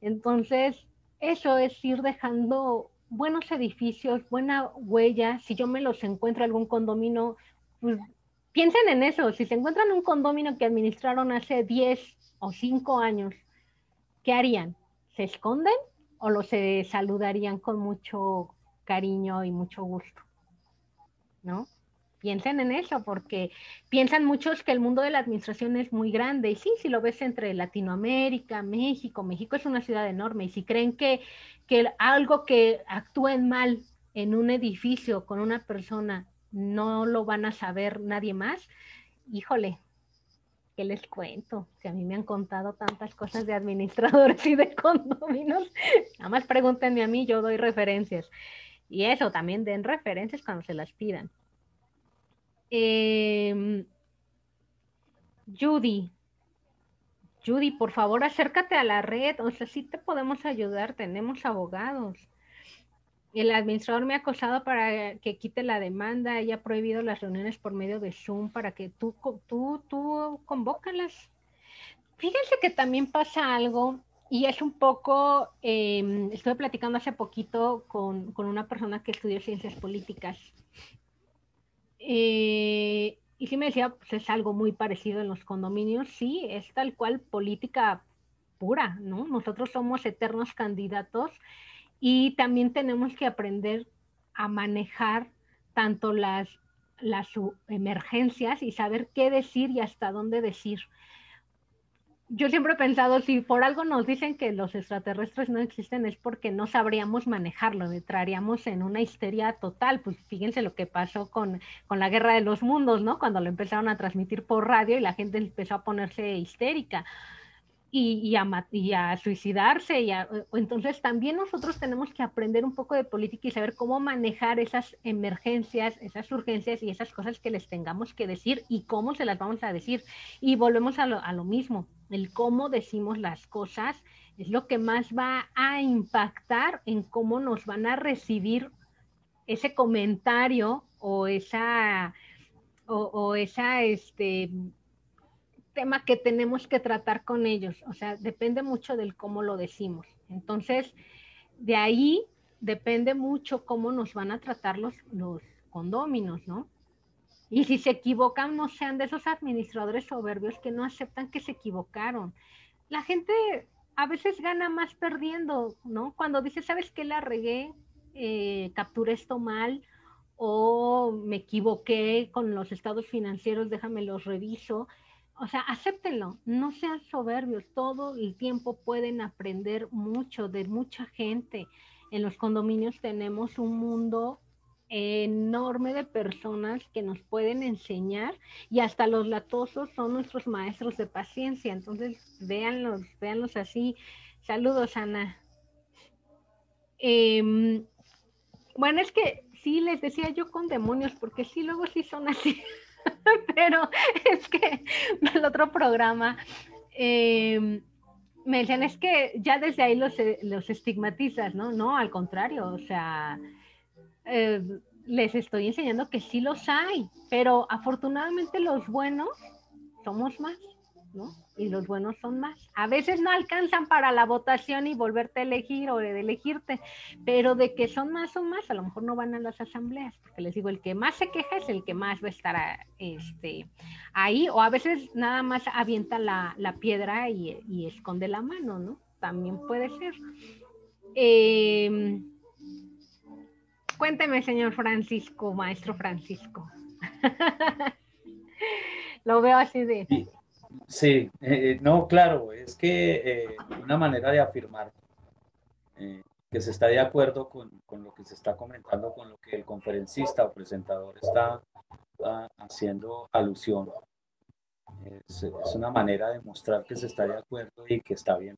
Entonces, eso es ir dejando buenos edificios, buena huella. Si yo me los encuentro en algún condominio, pues piensen en eso. Si se encuentran un condominio que administraron hace 10 o 5 años, ¿qué harían? ¿Se esconden o los se saludarían con mucho cariño y mucho gusto? ¿No? Piensen en eso, porque piensan muchos que el mundo de la administración es muy grande. Y sí, si lo ves entre Latinoamérica, México, México es una ciudad enorme. Y si creen que, que algo que actúen mal en un edificio con una persona no lo van a saber nadie más, híjole, ¿qué les cuento? Si a mí me han contado tantas cosas de administradores y de condominios, nada más pregúntenme a mí, yo doy referencias. Y eso, también den referencias cuando se las pidan. Em, Judy, Judy, por favor, acércate a la red. O sea, sí te podemos ayudar, tenemos abogados. el administrador me ha acosado para que quite la demanda y ha prohibido las reuniones por medio de Zoom para que tú, tú, tú convócalas. Fíjense que también pasa algo y es un poco, eh, estuve platicando hace poquito con, con, una persona que estudió ciencias políticas. Eh, y sí me decía, pues es algo muy parecido en los condominios, sí, es tal cual política pura, ¿no? Nosotros somos eternos candidatos y también tenemos que aprender a manejar tanto las, las emergencias y saber qué decir y hasta dónde decir. Yo siempre he pensado, si por algo nos dicen que los extraterrestres no existen, es porque no sabríamos manejarlo, entraríamos en una histeria total. Pues fíjense lo que pasó con, con la guerra de los mundos, ¿no? Cuando lo empezaron a transmitir por radio y la gente empezó a ponerse histérica y, a, suicidarse. Y entonces también nosotros tenemos que aprender un poco de política y saber cómo manejar esas emergencias, esas urgencias y esas cosas que les tengamos que decir y cómo se las vamos a decir. Y volvemos a lo, a lo mismo, el cómo decimos las cosas es lo que más va a impactar en cómo nos van a recibir ese comentario o esa o, o esa este tema que tenemos que tratar con ellos. O sea, depende mucho del cómo lo decimos. Entonces, de ahí depende mucho cómo nos van a tratar los, los condóminos, ¿no? Y si se equivocan, no sean de esos administradores soberbios que no aceptan que se equivocaron. La gente a veces gana más perdiendo, ¿no? Cuando dice, ¿sabes qué la regué? Eh, capturé esto mal o me equivoqué con los estados financieros, déjame los reviso o sea, acéptenlo, no sean soberbios, todo el tiempo pueden aprender mucho de mucha gente. En los condominios tenemos un mundo enorme de personas que nos pueden enseñar y hasta los latosos son nuestros maestros de paciencia. Entonces, véanlos, véanlos así. Saludos, Ana. Em, bueno, es que sí, les decía yo con demonios, porque sí, luego sí son así. pero es que el otro programa em, me decían, es que ya desde ahí los, los estigmatizas, ¿no? No, al contrario, o sea, eh, les estoy enseñando que sí los hay, pero afortunadamente los buenos somos más, ¿no? y los buenos son más. A veces no alcanzan para la votación y volverte a elegir o de elegirte, pero de que son más o más, a lo mejor no van a las asambleas, porque les digo, el que más se queja es el que más va a estar este, ahí, o a veces nada más avienta la, piedra y, esconde la mano, ¿no? También puede ser. Em, cuénteme, señor Francisco, maestro Francisco. Lo veo así de... Sí, eh, no, claro, es que eh, una manera de afirmar eh, que se está de acuerdo con, con, lo que se está comentando, con lo que el conferencista o presentador está haciendo alusión. Es, es, una manera de mostrar que se está de acuerdo y que está bien,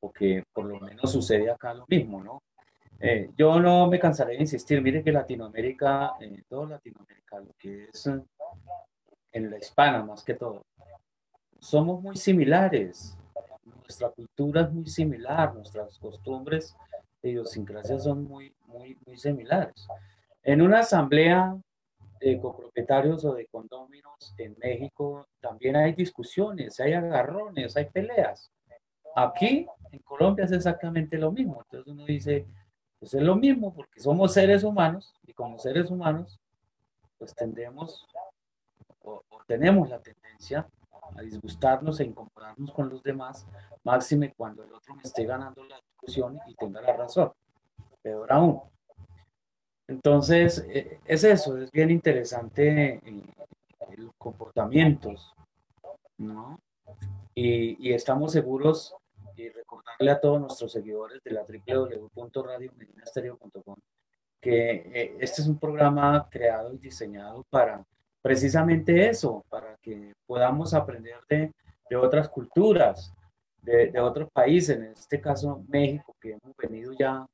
o que por lo menos sucede acá lo mismo, ¿no? yo no me cansaré de insistir, mire que Latinoamérica, todo Latinoamérica, lo que es en la hispana más que todo, somos muy similares. Nuestra cultura es muy similar, nuestras costumbres e idiosincrasias son muy, muy, muy similares. En una asamblea de copropietarios o de condóminos en México también hay discusiones, hay agarrones, hay peleas. Aquí en Colombia es exactamente lo mismo. Entonces uno dice, pues es lo mismo porque somos seres humanos y como seres humanos pues tendemos o tenemos la tendencia a disgustarnos e incomodarnos con los demás, máxime cuando el otro me esté ganando la discusión y tenga la razón. Peor aún. Entonces, eh, es eso, es bien interesante eh, los comportamientos, ¿no? Y, estamos seguros y recordarle a todos nuestros seguidores de la www.radiomedinastereo.com que eh, este es un programa creado y diseñado para precisamente eso, para que podamos aprender de, otras culturas, de, de, otros países, en este caso México, que hemos venido ya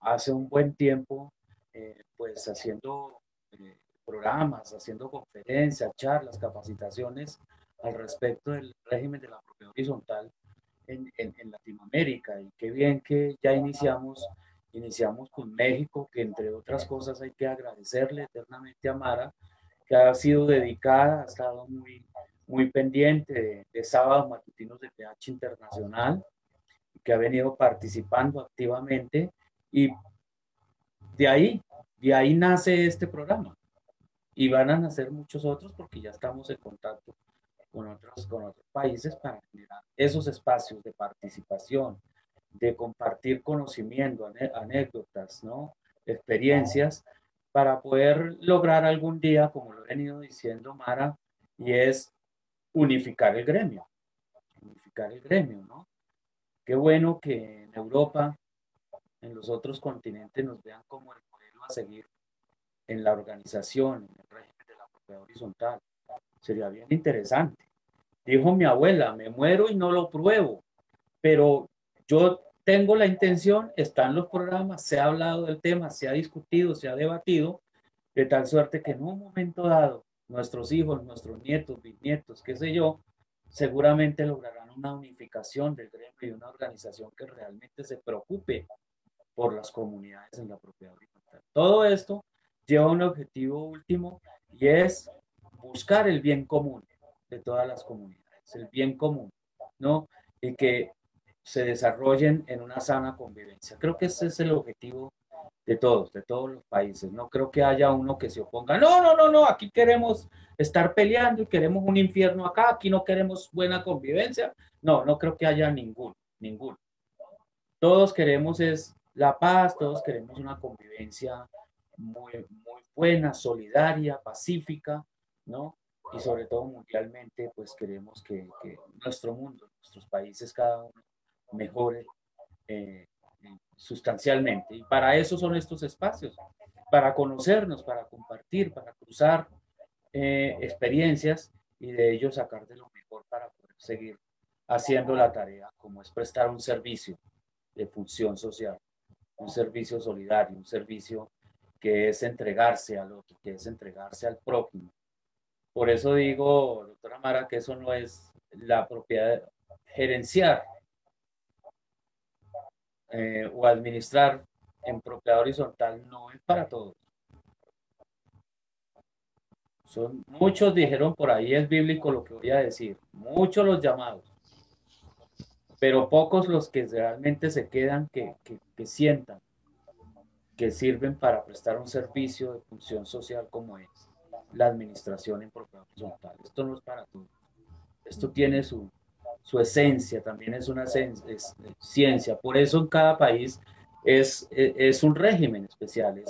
hace un buen tiempo, eh, pues haciendo eh, programas, haciendo conferencias, charlas, capacitaciones al respecto del régimen de la propiedad horizontal en, en, en, Latinoamérica. Y qué bien que ya iniciamos Iniciamos con México, que entre otras cosas hay que agradecerle eternamente a Mara, que ha sido dedicada, ha estado muy, muy pendiente de, de sábados matutinos de PH Internacional, que ha venido participando activamente y de ahí, de ahí nace este programa. Y van a nacer muchos otros porque ya estamos en contacto con otros, con otros países para generar esos espacios de participación, de compartir conocimiento, anécdotas, ¿no? experiencias, para poder lograr algún día, como lo he venido diciendo Mara, y es unificar el gremio, unificar el gremio, ¿no? Qué bueno que en Europa, en los otros continentes, nos vean como el modelo a seguir en la organización, en el régimen de la propiedad horizontal. Sería bien interesante. Dijo mi abuela, me muero y no lo pruebo, pero yo tengo la intención, están los programas, se ha hablado del tema, se ha discutido, se ha debatido, de tal suerte que en un momento dado, nuestros hijos, nuestros nietos, bisnietos, qué sé yo, seguramente lograrán una unificación del gremio y una organización que realmente se preocupe por las comunidades en la propiedad horizontal. Todo esto lleva un objetivo último y es buscar el bien común de todas las comunidades, el bien común, ¿no? Y que se desarrollen en una sana convivencia. Creo que ese es el objetivo de todos, de todos los países. No creo que haya uno que se oponga. No, no, no, no, aquí queremos estar peleando y queremos un infierno acá, aquí no queremos buena convivencia. No, no creo que haya ninguno, ninguno. Todos queremos es la paz, todos queremos una convivencia muy, muy buena, solidaria, pacífica, ¿no? Y sobre todo mundialmente, pues queremos que, que nuestro mundo, nuestros países, cada uno mejore eh, sustancialmente. Y para eso son estos espacios, para conocernos, para compartir, para cruzar eh, experiencias y de ello sacar de lo mejor para poder seguir haciendo la tarea, como es prestar un servicio de función social, un servicio solidario, un servicio que es entregarse al otro, que es entregarse al prójimo. Por eso digo, doctora Mara, que eso no es la propiedad gerenciar eh, o administrar en propiedad horizontal no es para todos. Son, muchos dijeron por ahí es bíblico lo que voy a decir, muchos los llamados, pero pocos los que realmente se quedan que, que, que sientan que sirven para prestar un servicio de función social como es la administración en propiedad horizontal. Esto no es para todos. Esto tiene su, su esencia, también es una ciencia. Por eso en cada país es, es, un régimen especial,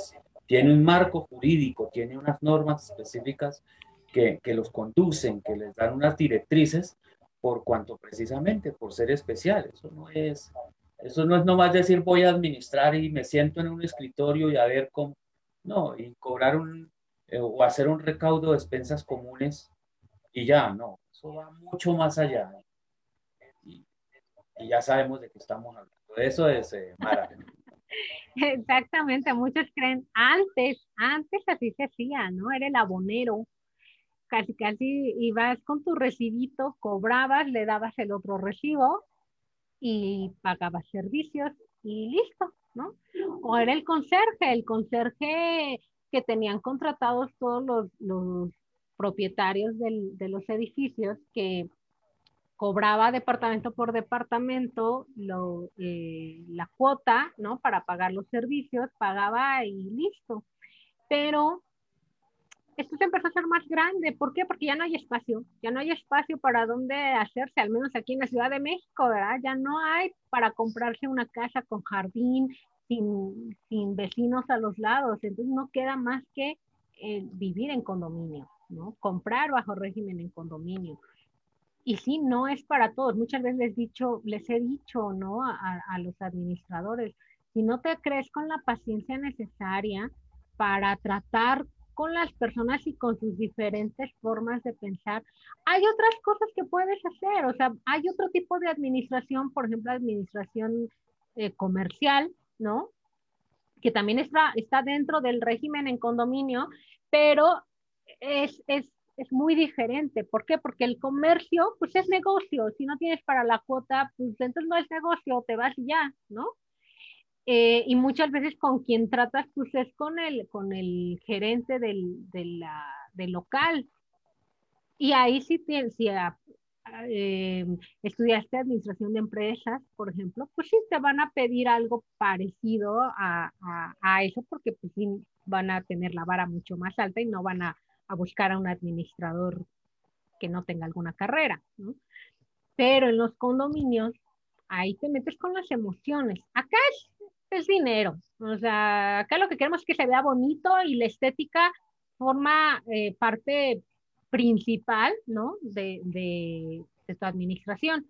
tiene un marco jurídico, tiene unas normas específicas que, que, los conducen, que les dan unas directrices por cuanto precisamente por ser especial. Eso no es, eso no es nomás decir voy a administrar y me siento en un escritorio y a ver cómo, no, y cobrar un, eh, o hacer un recaudo de expensas comunes y ya, no, eso va mucho más allá y ya sabemos de qué estamos hablando. Eso es eh, Exactamente, muchos creen, antes, antes así se hacía, ¿no? Era el abonero, casi casi ibas con tu recibito, cobrabas, le dabas el otro recibo y pagabas servicios y listo, ¿no? O era el conserje, el conserje que tenían contratados todos los, los propietarios del, de los edificios que cobraba departamento por departamento lo, eh, la cuota, ¿no? Para pagar los servicios, pagaba y listo. Pero esto se empezó a hacer más grande. ¿Por qué? Porque ya no hay espacio, ya no hay espacio para dónde hacerse, al menos aquí en la Ciudad de México, ¿verdad? Ya no hay para comprarse una casa con jardín, sin, sin vecinos a los lados. Entonces no queda más que eh, vivir en condominio, ¿no? Comprar bajo régimen en condominio y sí, no es para todos. Muchas veces les, dicho, les he dicho ¿no? A, los administradores, si no te crees con la paciencia necesaria para tratar con las personas y con sus diferentes formas de pensar, hay otras cosas que puedes hacer. O sea, hay otro tipo de administración, por ejemplo, administración eh, comercial, ¿no? Que también está, está dentro del régimen en condominio, pero es, es es muy diferente. ¿Por qué? Porque el comercio, pues es negocio. Si no tienes para la cuota, pues entonces no es negocio, te vas ya, ¿no? eh, y muchas veces con quien tratas pues es con el, con el gerente del, del local. Y ahí sí, si eh, estudiaste administración de empresas, por ejemplo, pues sí te van a pedir algo parecido a, a, eso porque pues sí van a tener la vara mucho más alta y no van a, a buscar a un administrador que no tenga alguna carrera. ¿no? Pero en los condominios, ahí te metes con las emociones. Acá es, dinero. O sea, acá lo que queremos es que se vea bonito y la estética forma eh, parte principal, ¿no? De, de, tu administración.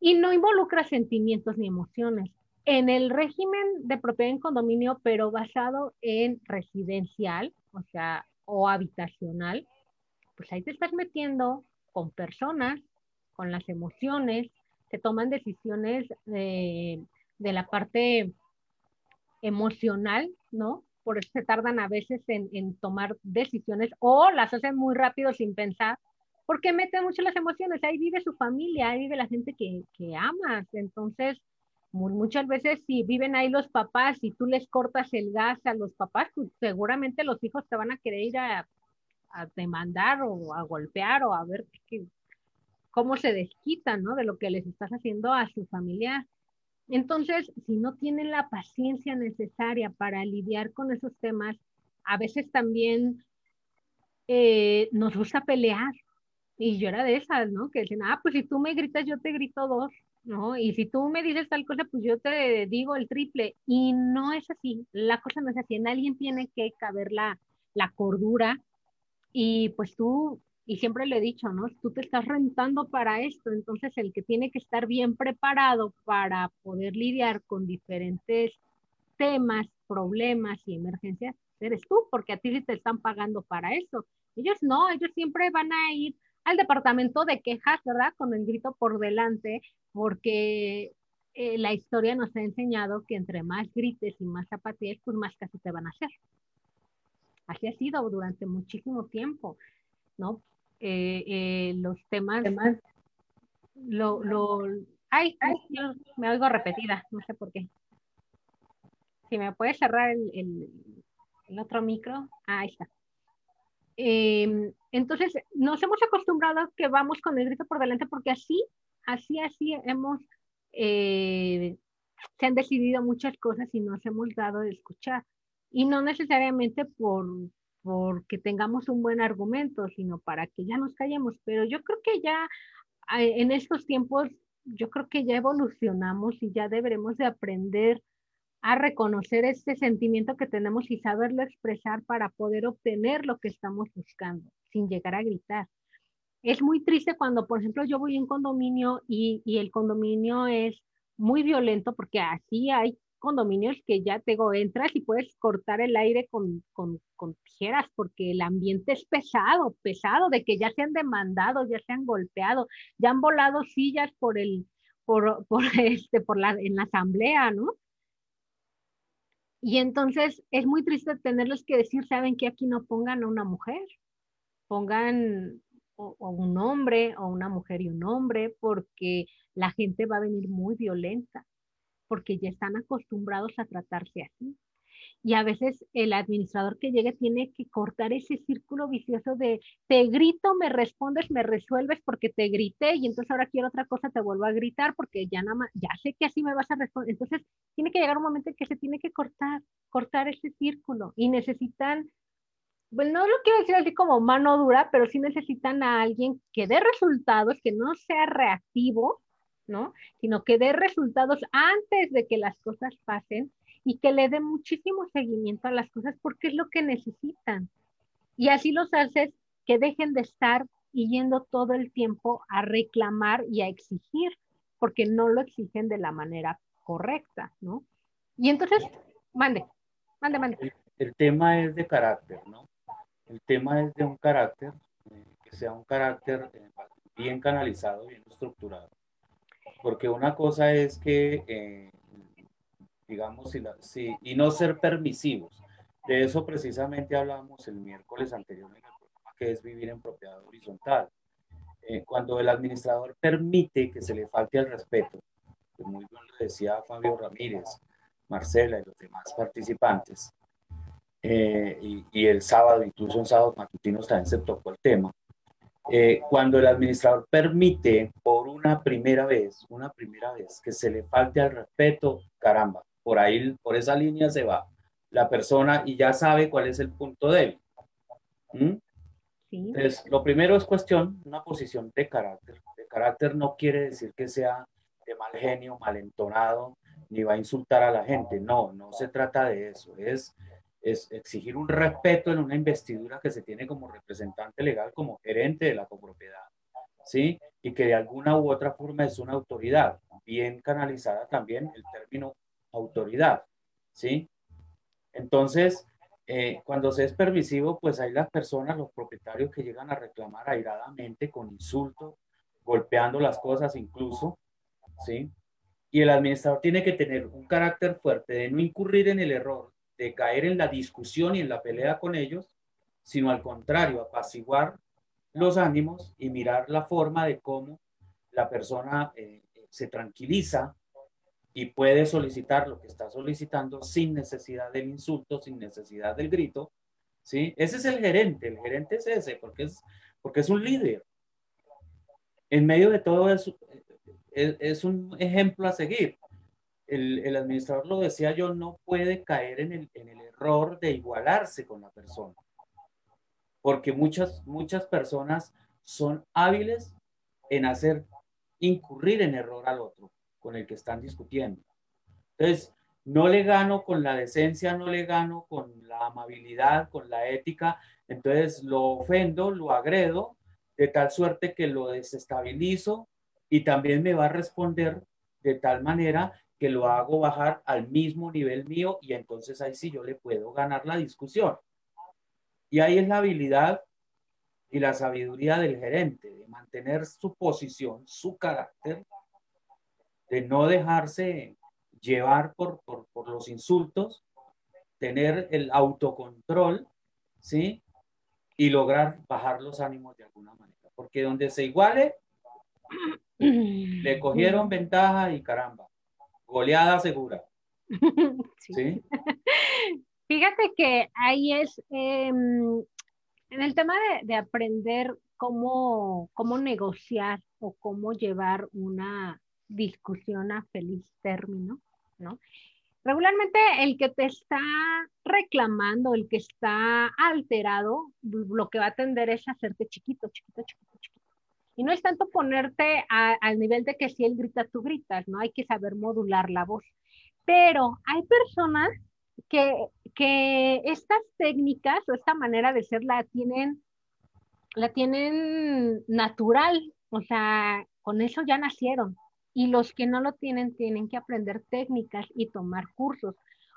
Y no involucra sentimientos ni emociones. En el régimen de propiedad en condominio, pero basado en residencial, o sea, o habitacional, pues ahí te estás metiendo con personas, con las emociones, se toman decisiones de, de la parte emocional, ¿no? por eso se tardan a veces en, tomar decisiones o las hacen muy rápido sin pensar, porque meten mucho las emociones, ahí vive su familia, ahí vive la gente que, que amas, entonces muchas veces si viven ahí los papás y tú les cortas el gas a los papás, pues seguramente los hijos te van a querer ir a, demandar o a golpear o a ver qué, cómo se desquitan ¿no? de lo que les estás haciendo a su familia entonces, si no tienen la paciencia necesaria para lidiar con esos temas, a veces también eh, nos gusta pelear. Y yo era de esas, ¿no? Que dicen, ah, pues si tú me gritas, yo te grito dos, ¿no? Y si tú me dices tal cosa, pues yo te digo el triple. Y no es así, la cosa no es así. En alguien tiene que caber la, la cordura y pues tú y siempre le he dicho, ¿no? Tú te estás rentando para esto, entonces el que tiene que estar bien preparado para poder lidiar con diferentes temas, problemas y emergencias, eres tú, porque a ti sí te están pagando para eso. Ellos no, ellos siempre van a ir al departamento de quejas, ¿verdad? Con el grito por delante, porque eh, la historia nos ha enseñado que entre más grites y más zapatillas, pues más caso te van a hacer. Así ha sido durante muchísimo tiempo, ¿no? Eh, eh, los temas, lo, lo, ay, me oigo repetida, no sé por qué. Si me puede cerrar el, el, otro micro, ah, ahí está. Em, entonces, nos hemos acostumbrado que vamos con el grito por delante porque así, así, así hemos, eh, se han decidido muchas cosas y nos hemos dado de escuchar. Y no necesariamente por, porque tengamos un buen argumento, sino para que ya nos callemos. Pero yo creo que ya en estos tiempos, yo creo que ya evolucionamos y ya deberemos de aprender a reconocer este sentimiento que tenemos y saberlo expresar para poder obtener lo que estamos buscando, sin llegar a gritar. Es muy triste cuando, por ejemplo, yo voy a un condominio y, y el condominio es muy violento porque así hay condominios que ya te digo, entras y puedes cortar el aire con, con, con, tijeras porque el ambiente es pesado, pesado, de que ya se han demandado, ya se han golpeado, ya han volado sillas por el, por, por este, por la, en la asamblea, ¿no? Y entonces es muy triste tenerles que decir, saben que aquí no pongan a una mujer, pongan o, un hombre o una mujer y un hombre, porque la gente va a venir muy violenta porque ya están acostumbrados a tratarse así. Y a veces el administrador que llegue tiene que cortar ese círculo vicioso de te grito, me respondes, me resuelves porque te grité y entonces ahora quiero otra cosa, te vuelvo a gritar porque ya nada más, ya sé que así me vas a responder. Entonces tiene que llegar un momento en que se tiene que cortar, cortar ese círculo y necesitan, bueno, no lo quiero decir así como mano dura, pero sí necesitan a alguien que dé resultados, que no sea reactivo, ¿no? Sino que dé resultados antes de que las cosas pasen y que le dé muchísimo seguimiento a las cosas porque es lo que necesitan. Y así los haces que dejen de estar yendo todo el tiempo a reclamar y a exigir, porque no lo exigen de la manera correcta, ¿no? Y entonces, mande, mande, mande. El, tema es de carácter, ¿no? El tema es de un carácter, eh, que sea un carácter eh, bien canalizado, bien estructurado porque una cosa es que, eh, digamos, y no ser permisivos. De eso precisamente hablamos el miércoles anterior en el programa, que es vivir en propiedad horizontal. Eh, cuando el administrador permite que se le falte el respeto, que muy bien lo decía Fabio Ramírez, Marcela y los demás participantes, eh, y, el sábado, incluso en sábados matutinos también se tocó el tema, eh, cuando el administrador permite por una primera vez, una primera vez que se le falte al respeto, caramba, por ahí, por esa línea se va la persona y ya sabe cuál es el punto débil. ¿Mm? Entonces, lo primero es cuestión, una posición de carácter. De carácter no quiere decir que sea de mal genio, malentonado, ni va a insultar a la gente. No, no se trata de eso. Es, es exigir un respeto en una investidura que se tiene como representante legal, como gerente de la copropiedad. ¿Sí? Y que de alguna u otra forma es una autoridad. Bien canalizada también el término autoridad. ¿Sí? Entonces, eh, cuando se es permisivo, pues hay las personas, los propietarios que llegan a reclamar airadamente con insultos, golpeando las cosas incluso, ¿sí? Y el administrador tiene que tener un carácter fuerte de no incurrir en el error, de caer en la discusión y en la pelea con ellos, sino al contrario, apaciguar los ánimos y mirar la forma de cómo la persona eh, se tranquiliza y puede solicitar lo que está solicitando sin necesidad del insulto, sin necesidad del grito, ¿sí? Ese es el gerente, el gerente es ese, porque es, porque es un líder. En medio de todo eso, es, un ejemplo a seguir. El, el, administrador lo decía yo, no puede caer en el, en el error de igualarse con la persona, porque muchas, muchas personas son hábiles en hacer incurrir en error al otro con el que están discutiendo. Entonces, no le gano con la decencia, no le gano con la amabilidad, con la ética, entonces lo ofendo, lo agredo, de tal suerte que lo desestabilizo y también me va a responder de tal manera que lo hago bajar al mismo nivel mío y entonces ahí sí yo le puedo ganar la discusión. Y ahí es la habilidad y la sabiduría del gerente, de mantener su posición, su carácter, de no dejarse llevar por, por, los insultos, tener el autocontrol, ¿sí? Y lograr bajar los ánimos de alguna manera. Porque donde se iguale, le cogieron ventaja y caramba, goleada segura. Sí. Fíjate que ahí es, em, en el tema de, de aprender cómo, cómo negociar o cómo llevar una, discusión a feliz término, ¿no? Regularmente el que te está reclamando, el que está alterado, lo que va a tender es hacerte chiquito, chiquito, chiquito, chiquito. Y no es tanto ponerte al nivel de que si él grita, tú gritas, ¿no? Hay que saber modular la voz. Pero hay personas que, que estas técnicas o esta manera de ser la tienen, la tienen natural, o sea, con eso ya nacieron y los que no lo tienen tienen que aprender técnicas y tomar cursos,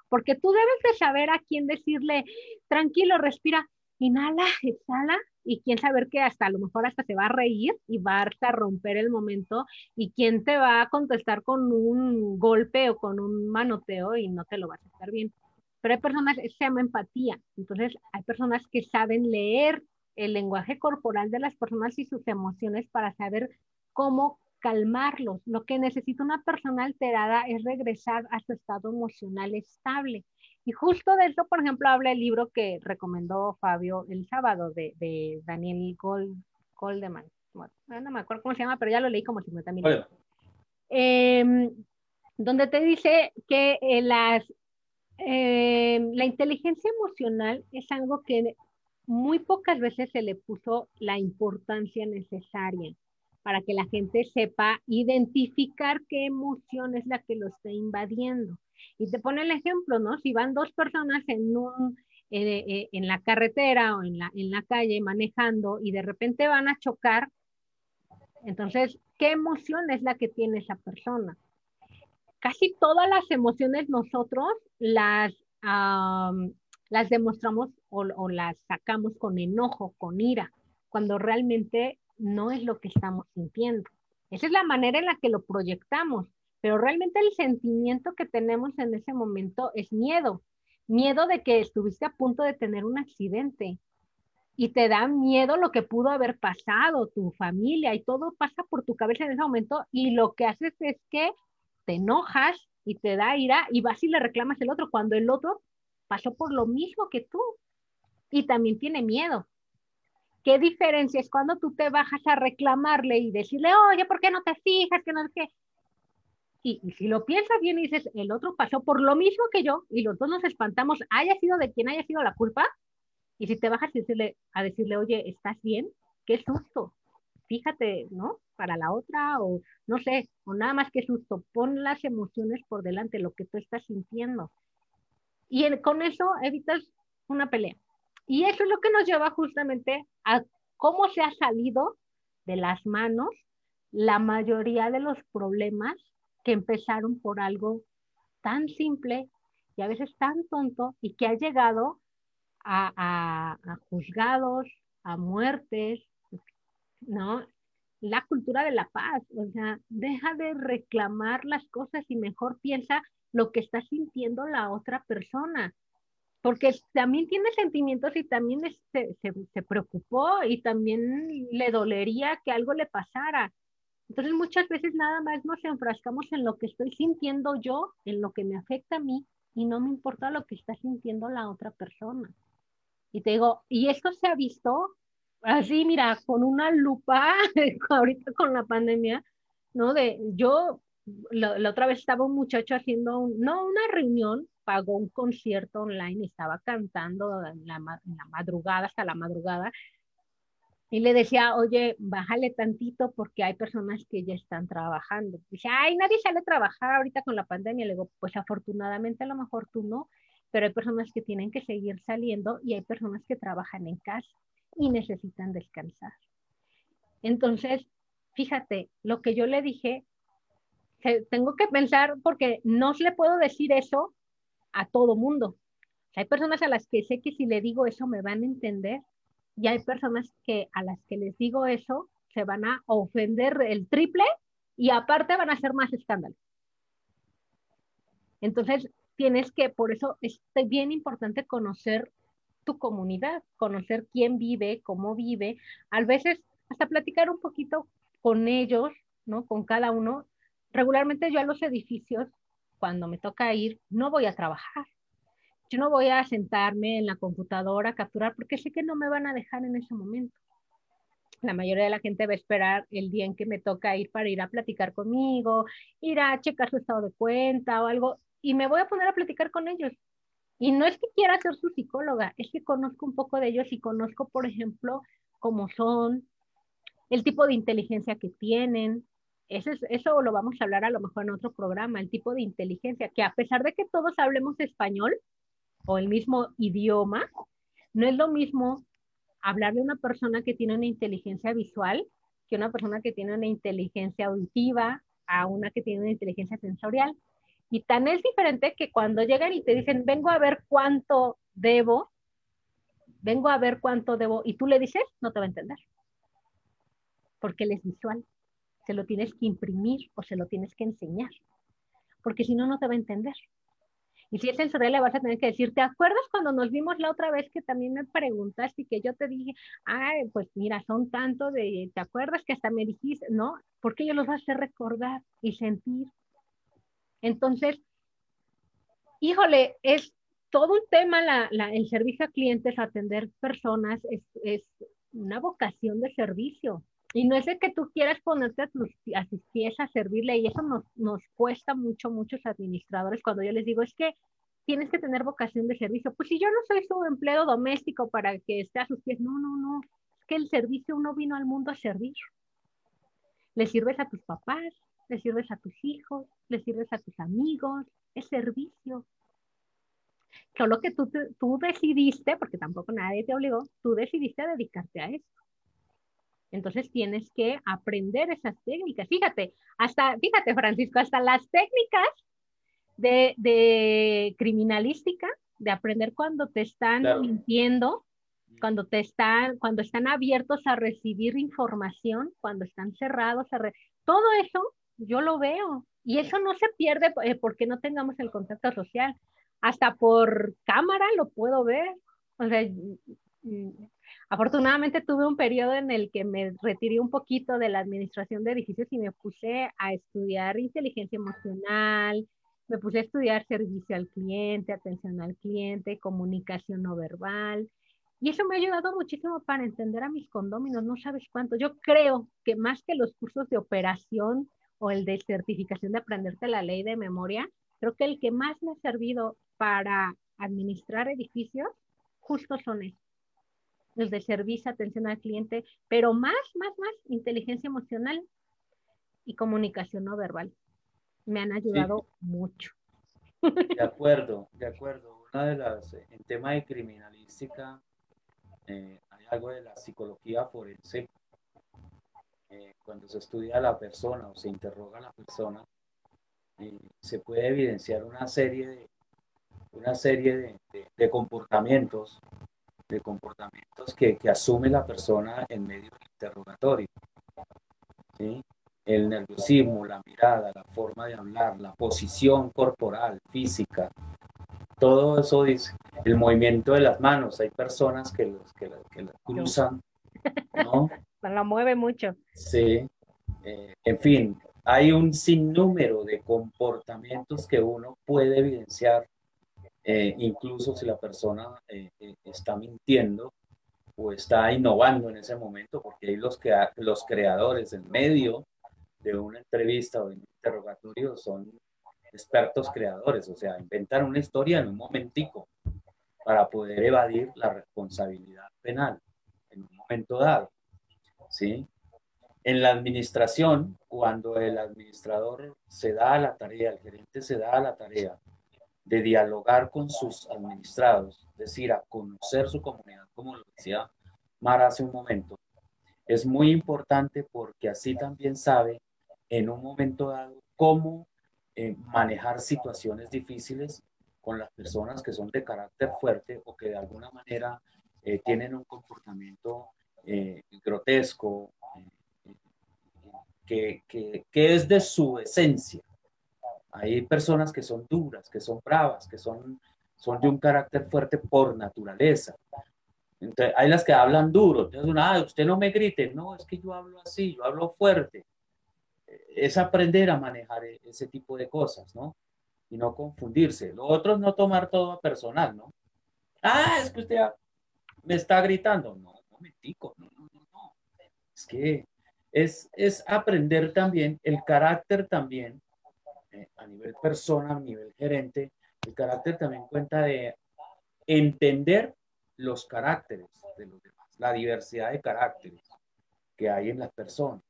porque tú debes de saber a quién decirle, tranquilo, respira, inhala, exhala, y quién saber que hasta a lo mejor hasta se va a reír y va a romper el momento, y quién te va a contestar con un golpe o con un manoteo y no te lo va a aceptar bien. Pero hay personas, se llama empatía, entonces hay personas que saben leer el lenguaje corporal de las personas y sus emociones para saber cómo calmarlos. Lo que necesita una persona alterada es regresar a su estado emocional estable. Y justo de eso, por ejemplo, habla el libro que recomendó Fabio el sábado de, Daniel Gold, Goldeman. no me acuerdo cómo se llama, pero ya lo leí como 50 mil. Em, donde te dice que eh, las, em, la inteligencia emocional es algo que muy pocas veces se le puso la importancia necesaria para que la gente sepa identificar qué emoción es la que lo está invadiendo. Y te pone el ejemplo, ¿no? Si van dos personas en un, eh, eh, en la carretera o en la, en la calle manejando y de repente van a chocar, entonces, ¿qué emoción es la que tiene esa persona? Casi todas las emociones nosotros las, las demostramos o, o las sacamos con enojo, con ira, cuando realmente no es lo que estamos sintiendo. Esa es la manera en la que lo proyectamos, pero realmente el sentimiento que tenemos en ese momento es miedo, miedo de que estuviste a punto de tener un accidente y te da miedo lo que pudo haber pasado, tu familia y todo pasa por tu cabeza en ese momento y lo que haces es que te enojas y te da ira y vas y le reclamas al otro cuando el otro pasó por lo mismo que tú y también tiene miedo. ¿Qué diferencia es cuando tú te bajas a reclamarle y decirle, oye, ¿por qué no te fijas? Que no es que... Y, si lo piensas bien y dices, el otro pasó por lo mismo que yo y los dos nos espantamos, haya sido de quien haya sido la culpa, y si te bajas a decirle, a decirle oye, ¿estás bien? Qué susto. Fíjate, ¿no? Para la otra o no sé, o nada más que susto. Pon las emociones por delante, lo que tú estás sintiendo. Y con eso evitas una pelea. Y eso es lo que nos lleva justamente a cómo se ha salido de las manos la mayoría de los problemas que empezaron por algo tan simple y a veces tan tonto y que ha llegado a, juzgados, a muertes, ¿no? La cultura de la paz, o sea, deja de reclamar las cosas y mejor piensa lo que está sintiendo la otra persona, porque también tiene sentimientos y también se, se, preocupó y también le dolería que algo le pasara. Entonces muchas veces nada más nos enfrascamos en lo que estoy sintiendo yo, en lo que me afecta a mí, y no me importa lo que está sintiendo la otra persona. Y te digo, y esto se ha visto así, mira, con una lupa, ahorita con la pandemia, ¿no? De yo, la, otra vez estaba un muchacho haciendo, no una reunión, pagó un concierto online estaba cantando en la madrugada, hasta la madrugada, y le decía, oye, bájale tantito porque hay personas que ya están trabajando. Dice, ay, nadie sale a trabajar ahorita con la pandemia. Le digo, pues afortunadamente a lo mejor tú no, pero hay personas que tienen que seguir saliendo y hay personas que trabajan en casa y necesitan descansar. Entonces, fíjate, lo que yo le dije, tengo que pensar porque no le puedo decir eso a todo mundo. Hay personas a las que sé que si le digo eso me van a entender y hay personas que a las que les digo eso se van a ofender el triple y aparte van a hacer más escándalo. Entonces, tienes que, por eso es bien importante conocer tu comunidad, conocer quién vive, cómo vive, a veces hasta platicar un poquito con ellos, ¿no? Con cada uno. Regularmente yo a los edificios, cuando me toca ir, no voy a trabajar. Yo no voy a sentarme en la computadora a capturar porque sé que no me van a dejar en ese momento. La mayoría de la gente va a esperar el día en que me toca ir para ir a platicar conmigo, ir a checar su estado de cuenta o algo, y me voy a poner a platicar con ellos. Y no es que quiera ser su psicóloga, es que conozco un poco de ellos y conozco, por ejemplo, cómo son, el tipo de inteligencia que tienen. Eso, es, eso lo vamos a hablar a lo mejor en otro programa, el tipo de inteligencia, que a pesar de que todos hablemos español, o el mismo idioma, no es lo mismo hablar de una persona que tiene una inteligencia visual que una persona que tiene una inteligencia auditiva a una que tiene una inteligencia sensorial. Y tan es diferente que cuando llegan y te dicen, vengo a ver cuánto debo, vengo a ver cuánto debo, y tú le dices, no te va a entender. Porque él es visual. Se lo tienes que imprimir o se lo tienes que enseñar. Porque si no, no te va a entender. Y si es sensorial, le vas a tener que decir, ¿te acuerdas cuando nos vimos la otra vez que también me preguntaste y que yo te dije, ay, pues mira, son tanto de, ¿te acuerdas que hasta me dijiste, no? Porque yo los vas a hacer recordar y sentir. Entonces, híjole, es todo un tema el servicio a clientes, atender personas, es, es una vocación de servicio. Y no es de que tú quieras ponerte a, tus, pies a servirle y eso nos, nos cuesta mucho, muchos administradores cuando yo les digo, es que tienes que tener vocación de servicio. Pues si yo no soy su empleo doméstico para que esté a sus pies, no, no, no. Es que el servicio uno vino al mundo a servir. Le sirves a tus papás, le sirves a tus hijos, le sirves a tus amigos, es servicio. Solo que tú, tú decidiste, porque tampoco nadie te obligó, tú decidiste dedicarte a esto. Entonces tienes que aprender esas técnicas. Fíjate, hasta, fíjate, Francisco, hasta las técnicas de, criminalística, de aprender cuando te están mintiendo, cuando te están, cuando están abiertos a recibir información, cuando están cerrados a todo eso yo lo veo. Y eso no se pierde eh, porque no tengamos el contacto social. Hasta por cámara lo puedo ver. O sea, Afortunadamente tuve un periodo en el que me retiré un poquito de la administración de edificios y me puse a estudiar inteligencia emocional, me puse a estudiar servicio al cliente, atención al cliente, comunicación no verbal. Y eso me ha ayudado muchísimo para entender a mis condóminos, no sabes cuánto. Yo creo que más que los cursos de operación o el de certificación de aprenderte la ley de memoria, creo que el que más me ha servido para administrar edificios, justo son estos. Los de servicio, atención al cliente, pero más, más, más inteligencia emocional y comunicación no verbal me han ayudado mucho. De acuerdo, de acuerdo. Una de las, eh, en tema de criminalística, eh, hay algo de la psicología forense. Eh, cuando se estudia a la persona o se interroga a la persona, se puede evidenciar una serie de, una serie de, comportamientos, de comportamientos que, que, asume la persona en medio del interrogatorio. ¿sí? el nerviosismo, la mirada, la forma de hablar, la posición corporal, física, todo eso dice, el movimiento de las manos, hay personas que, los, que, la, cruzan, ¿no? La mueve mucho. Sí, eh, en fin, hay un sinnúmero de comportamientos que uno puede evidenciar, eh, incluso si la persona eh, está mintiendo o está innovando en ese momento, porque hay los, que, los creadores en medio de una entrevista o de un interrogatorio son expertos creadores, o sea, inventar una historia en un momentico para poder evadir la responsabilidad penal en un momento dado. ¿sí? En la administración, cuando el administrador se da a la tarea, el gerente se da a la tarea de dialogar con sus administrados, es decir, a conocer su comunidad, como lo decía Mara hace un momento, es muy importante porque así también sabe en un momento dado cómo eh, manejar situaciones difíciles con las personas que son de carácter fuerte o que de alguna manera eh, tienen un comportamiento eh, grotesco, que, que, es de su esencia. Hay personas que son duras, que son bravas, que son, son de un carácter fuerte por naturaleza. Hay las que hablan duro. Entonces, ah, usted no me grite. No, es que yo hablo así, yo hablo fuerte es aprender a manejar e-, ese tipo de cosas, ¿no? Y no confundirse. Lo otro es no tomar todo a personal, ¿no? Ah, es que usted me está gritando. No, no me tico, no, no, no, no. Es que es, es aprender también el carácter también, eh, a nivel persona, a nivel gerente, el carácter también cuenta de entender los caracteres de los demás, la diversidad de caracteres que hay en las personas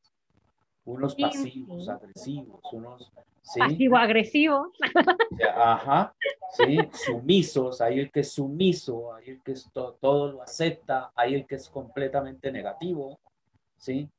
unos pasivos, agresivos, unos... ¿sí? Pasivo-agresivos. Ajá, sí, sumisos, hay el que es sumiso, hay el que es todo lo acepta, hay el que es completamente negativo, ¿sí?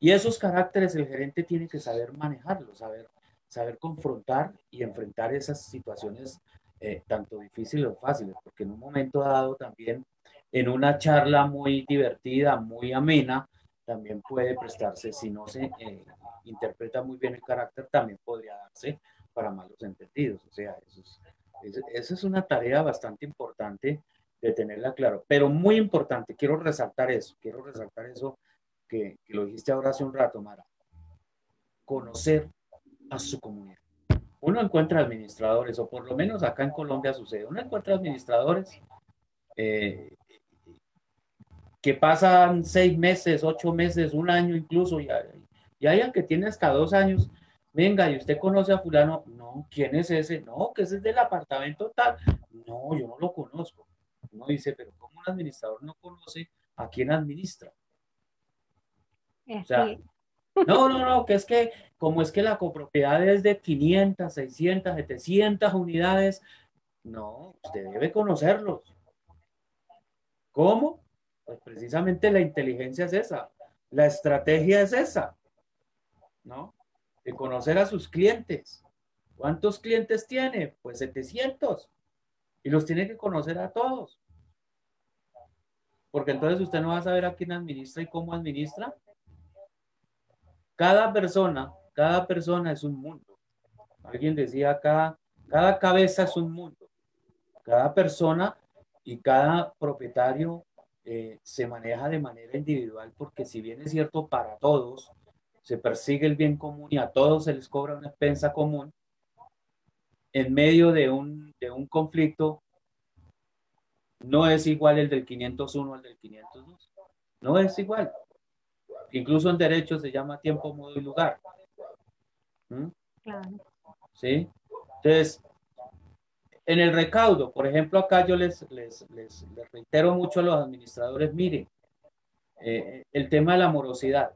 Y esos caracteres el gerente tiene que saber manejarlos, saber, saber confrontar y enfrentar esas situaciones eh, tanto difíciles o fáciles, porque en un momento dado también, en una charla muy divertida, muy amena, también puede prestarse, si no se eh, interpreta muy bien el carácter, también podría darse para malos entendidos. O sea, eso es, esa es una tarea bastante importante de tenerla claro, pero muy importante, quiero resaltar eso, quiero resaltar eso que, que lo dijiste ahora hace un rato, Mara. Conocer a su comunidad. Uno encuentra administradores, o por lo menos acá en Colombia sucede, uno encuentra administradores eh, que pasan seis meses, ocho meses, un año incluso, y, y hay que tiene hasta dos años, venga, y usted conoce a fulano, no, ¿quién es ese? No, que ese es del apartamento tal, no, yo no lo conozco. Uno dice, pero ¿cómo un administrador no conoce a quién administra? O sea, no, no, no, que es que como es que la copropiedad es de 500, 600, 700 unidades, no, usted debe conocerlos. ¿Cómo? Pues precisamente la inteligencia es esa, la estrategia es esa, ¿no? De conocer a sus clientes. ¿Cuántos clientes tiene? Pues 700. Y los tiene que conocer a todos. Porque entonces usted no va a saber a quién administra y cómo administra. Cada persona, cada persona es un mundo. Alguien decía acá, cada cabeza es un mundo. Cada persona y cada propietario eh, se maneja de manera individual porque si bien es cierto para todos, se persigue el bien común y a todos se les cobra una expensa común, en medio de un, de un conflicto no es igual el del 501 al del 502. No es igual. Incluso en derecho se llama tiempo, modo y lugar. ¿Mm? Claro. ¿Sí? Entonces, en el recaudo, por ejemplo, acá yo les, les, les, reitero mucho a los administradores, miren, eh, el tema de la morosidad.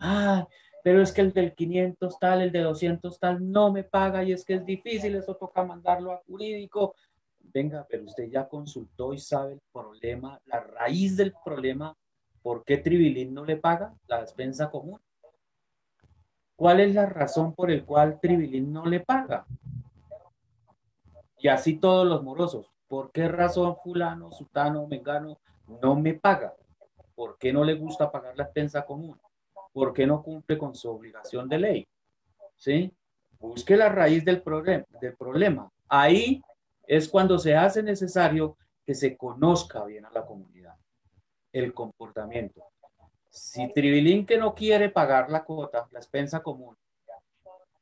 Ah, pero es que el del 500 tal, el de 200 tal, no me paga y es que es difícil, eso toca mandarlo a jurídico. Venga, pero usted ya consultó y sabe el problema, la raíz del problema, ¿por qué Tribilín no le paga la despensa común? ¿Cuál es la razón por el cual Tribilín no le paga? Y así todos los morosos. ¿Por qué razón fulano, sutano, mengano no me paga? ¿Por qué no le gusta pagar la expensa común? ¿Por qué no cumple con su obligación de ley? ¿Sí? Busque la raíz del, problema, del problema. Ahí es cuando se hace necesario que se conozca bien a la comunidad el comportamiento. Si Tribilín que no quiere pagar la cuota, la expensa común,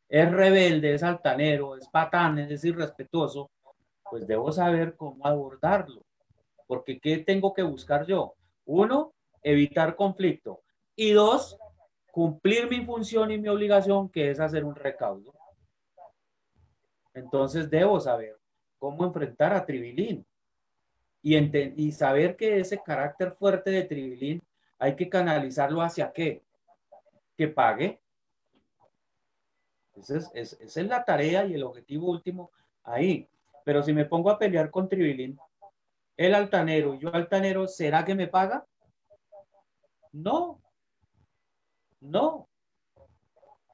es rebelde, es altanero, es patán, es irrespetuoso, pues debo saber cómo abordarlo. Porque ¿qué tengo que buscar yo? Uno, evitar conflicto. Y dos, cumplir mi función y mi obligación, que es hacer un recaudo. Entonces debo saber cómo enfrentar a Tribilín y, y saber que ese carácter fuerte de Tribilín hay que canalizarlo hacia qué? Que pague, esa es, la tarea y el objetivo último ahí. Pero si me pongo a pelear con Tribilín, el altanero y yo altanero, ¿será que me paga? No. No.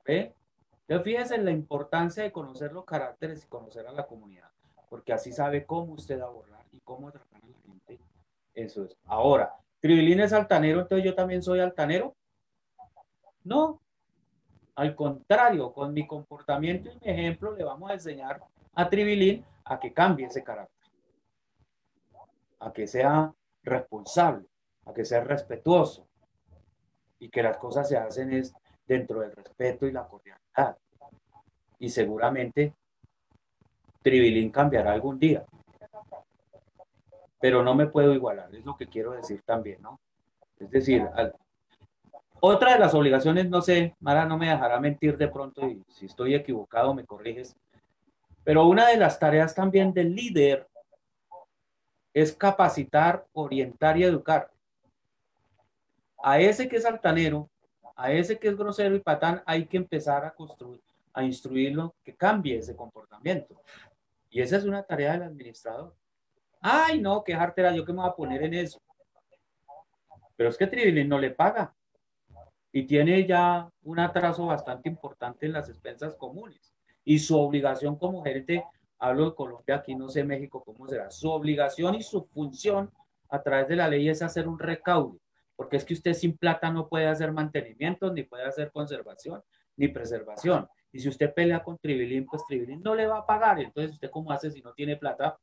¿Ve? Entonces fíjense en la importancia de conocer los caracteres y conocer a la comunidad, porque así sabe cómo usted abordar y cómo tratar. Eso es. Ahora, Tribilín es altanero, entonces yo también soy altanero. No, al contrario, con mi comportamiento y mi ejemplo le vamos a enseñar a Tribilín a que cambie ese carácter, a que sea responsable, a que sea respetuoso y que las cosas se hacen es dentro del respeto y la cordialidad. Y seguramente Tribilín cambiará algún día, pero no me puedo igualar, es lo que quiero decir también, ¿no? Es decir, al, otra de las obligaciones, no sé, Mara no me dejará mentir de pronto y si estoy equivocado me corriges, pero una de las tareas también del líder es capacitar, orientar y educar. A ese que es altanero, a ese que es grosero y patán, hay que empezar a construir, a instruirlo que cambie ese comportamiento. Y esa es una tarea del administrador. Ay, no, qué jartera, yo que me voy a poner en eso. Pero es que Tribilín no le paga y tiene ya un atraso bastante importante en las expensas comunes. Y su obligación como gerente, hablo de Colombia, aquí no sé México cómo será, su obligación y su función a través de la ley es hacer un recaudo, porque es que usted sin plata no puede hacer mantenimiento, ni puede hacer conservación, ni preservación. Y si usted pelea con Tribilín, pues Tribilín no le va a pagar. Entonces, ¿usted cómo hace si no tiene plata?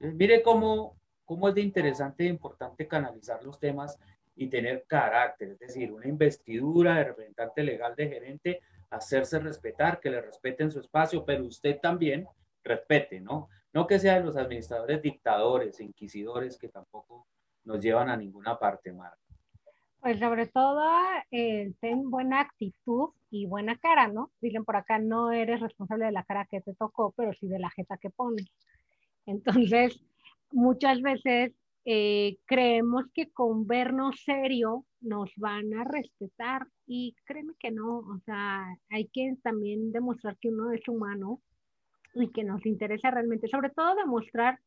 Mire cómo, cómo es de interesante e importante canalizar los temas y tener carácter, es decir, una investidura de representante legal de gerente, hacerse respetar, que le respeten su espacio, pero usted también respete, ¿no? No que sean los administradores dictadores, inquisidores, que tampoco nos llevan a ninguna parte, Mar. Pues sobre todo, eh, ten buena actitud y buena cara, ¿no? Dicen por acá, no eres responsable de la cara que te tocó, pero sí de la jeta que pones. Entonces, muchas veces eh, creemos que con vernos serio nos van a respetar y créeme que no, o sea, hay que también demostrar que uno es humano y que nos interesa realmente, sobre todo demostrar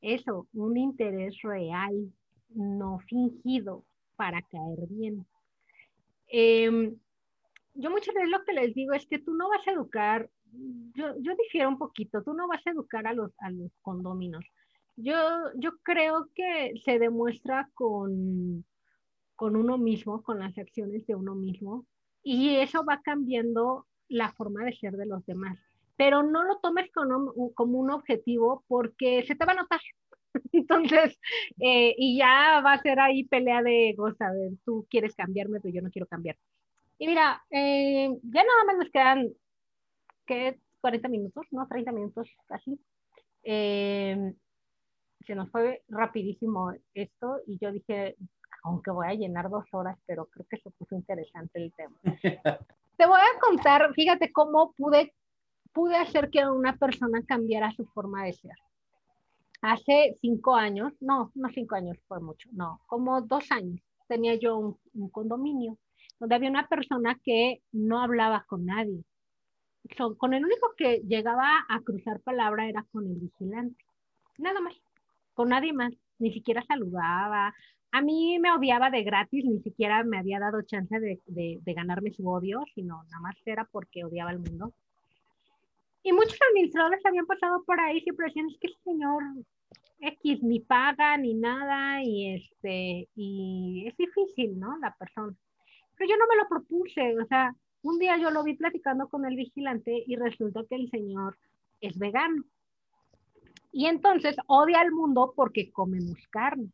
eso, un interés real, no fingido para caer bien. Em, yo muchas veces lo que les digo es que tú no vas a educar, yo, yo difiero un poquito, tú no vas a educar a los, a los condóminos yo, yo creo que se demuestra con, con uno mismo, con las acciones de uno mismo, y eso va cambiando la forma de ser de los demás. Pero no lo tomes como, un objetivo porque se te va a notar. Entonces, eh, y ya va a ser ahí pelea de egos, a ver, tú quieres cambiarme, pero yo no quiero cambiar. Y mira, eh, ya nada más nos quedan que 40 minutos, no 30 minutos casi. Eh, se nos fue rapidísimo esto y yo dije, aunque voy a llenar dos horas, pero creo que se puso interesante el tema. Te voy a contar, fíjate cómo pude, pude hacer que una persona cambiara su forma de ser. Hace cinco años, no, no cinco años fue mucho, no, como dos años, tenía yo un, un condominio donde había una persona que no hablaba con nadie. Con el único que llegaba a cruzar palabra era con el vigilante. Nada más, con nadie más, ni siquiera saludaba, a mí me odiaba de gratis, ni siquiera me había dado chance de, de, ganarme su odio, sino nada más era porque odiaba al mundo. Y muchos administradores habían pasado por ahí, siempre decían, es que el señor X ni paga ni nada, y, este, y es difícil, ¿no? La persona. Pero yo no me lo propuse, o sea, un día yo lo vi platicando con el vigilante y resulta que el señor es vegano. Y entonces odia al mundo porque comemos carne.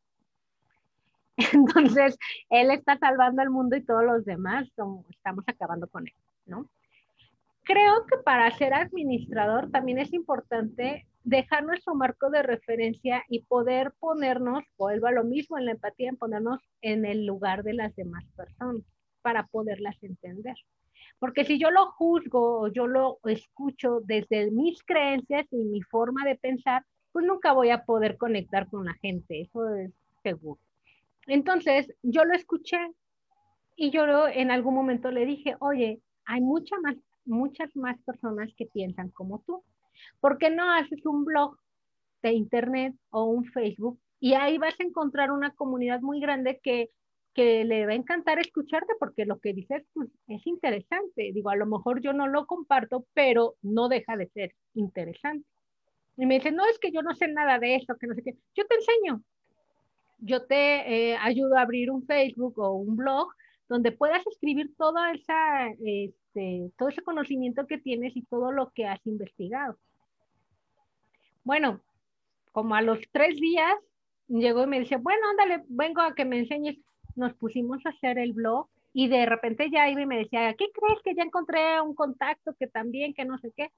Entonces, él está salvando al mundo y todos los demás estamos acabando con él, ¿no? Creo que para ser administrador también es importante dejar nuestro marco de referencia y poder ponernos, vuelvo a lo mismo en la empatía, en ponernos en el lugar de las demás personas para poderlas entender. Porque si yo lo juzgo o yo lo escucho desde mis creencias y mi forma de pensar, pues nunca voy a poder conectar con la gente, eso es seguro. Entonces, yo lo escuché y yo en algún momento le dije, oye, hay mucha más, muchas más personas que piensan como tú. ¿Por qué no haces un blog de internet o un Facebook? Y ahí vas a encontrar una comunidad muy grande que, que le va a encantar escucharte porque lo que dices pues, es interesante. Digo, a lo mejor yo no lo comparto, pero no deja de ser interesante. Y me dice, no, es que yo no sé nada de eso, que no sé qué. Yo te enseño yo te eh, ayudo a abrir un Facebook o un blog donde puedas escribir toda esa, este, todo ese conocimiento que tienes y todo lo que has investigado. Bueno, como a los tres días llegó y me dice, bueno, ándale, vengo a que me enseñes. Nos pusimos a hacer el blog y de repente ya iba y me decía, ¿qué crees que ya encontré un contacto que también, que no sé qué?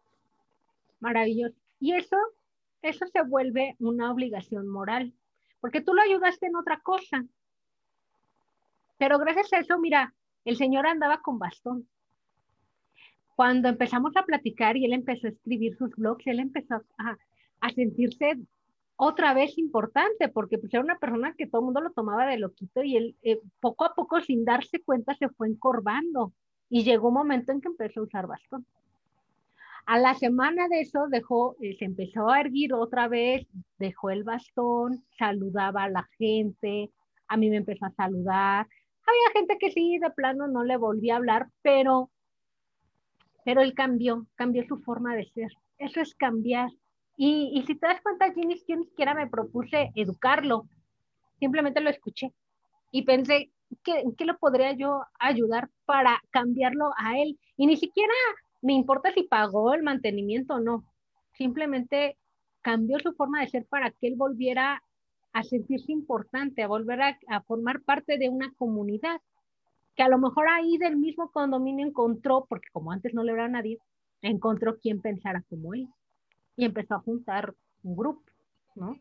Maravilloso. Y eso, eso se vuelve una obligación moral porque tú lo ayudaste en otra cosa. Pero gracias a eso, mira, el Señor andaba con bastón. Cuando empezamos a platicar y él empezó a escribir sus blogs, él empezó a, sentirse otra vez importante, porque pues era una persona que todo el mundo lo tomaba de loquito y él eh, poco a poco, sin darse cuenta, se fue encorvando y llegó un momento en que empezó a usar bastón. A la semana de eso dejó, eh, se empezó a erguir otra vez, dejó el bastón, saludaba a la gente, a mí me empezó a saludar. Había gente que sí, de plano no le volvía a hablar, pero, pero él cambió, cambió su forma de ser. Eso es cambiar. Y, si te das cuenta, yo ni siquiera me propuse educarlo, simplemente lo escuché y pensé, ¿qué, ¿qué lo podría yo ayudar para cambiarlo a él? Y ni siquiera me importa si pagó el mantenimiento o no. Simplemente cambió su forma de ser para que él volviera a sentirse importante, a volver a, formar parte de una comunidad, que a lo mejor ahí del mismo condominio encontró, porque como antes no le era a nadie, encontró quien pensara como él y empezó a juntar un grupo, ¿no?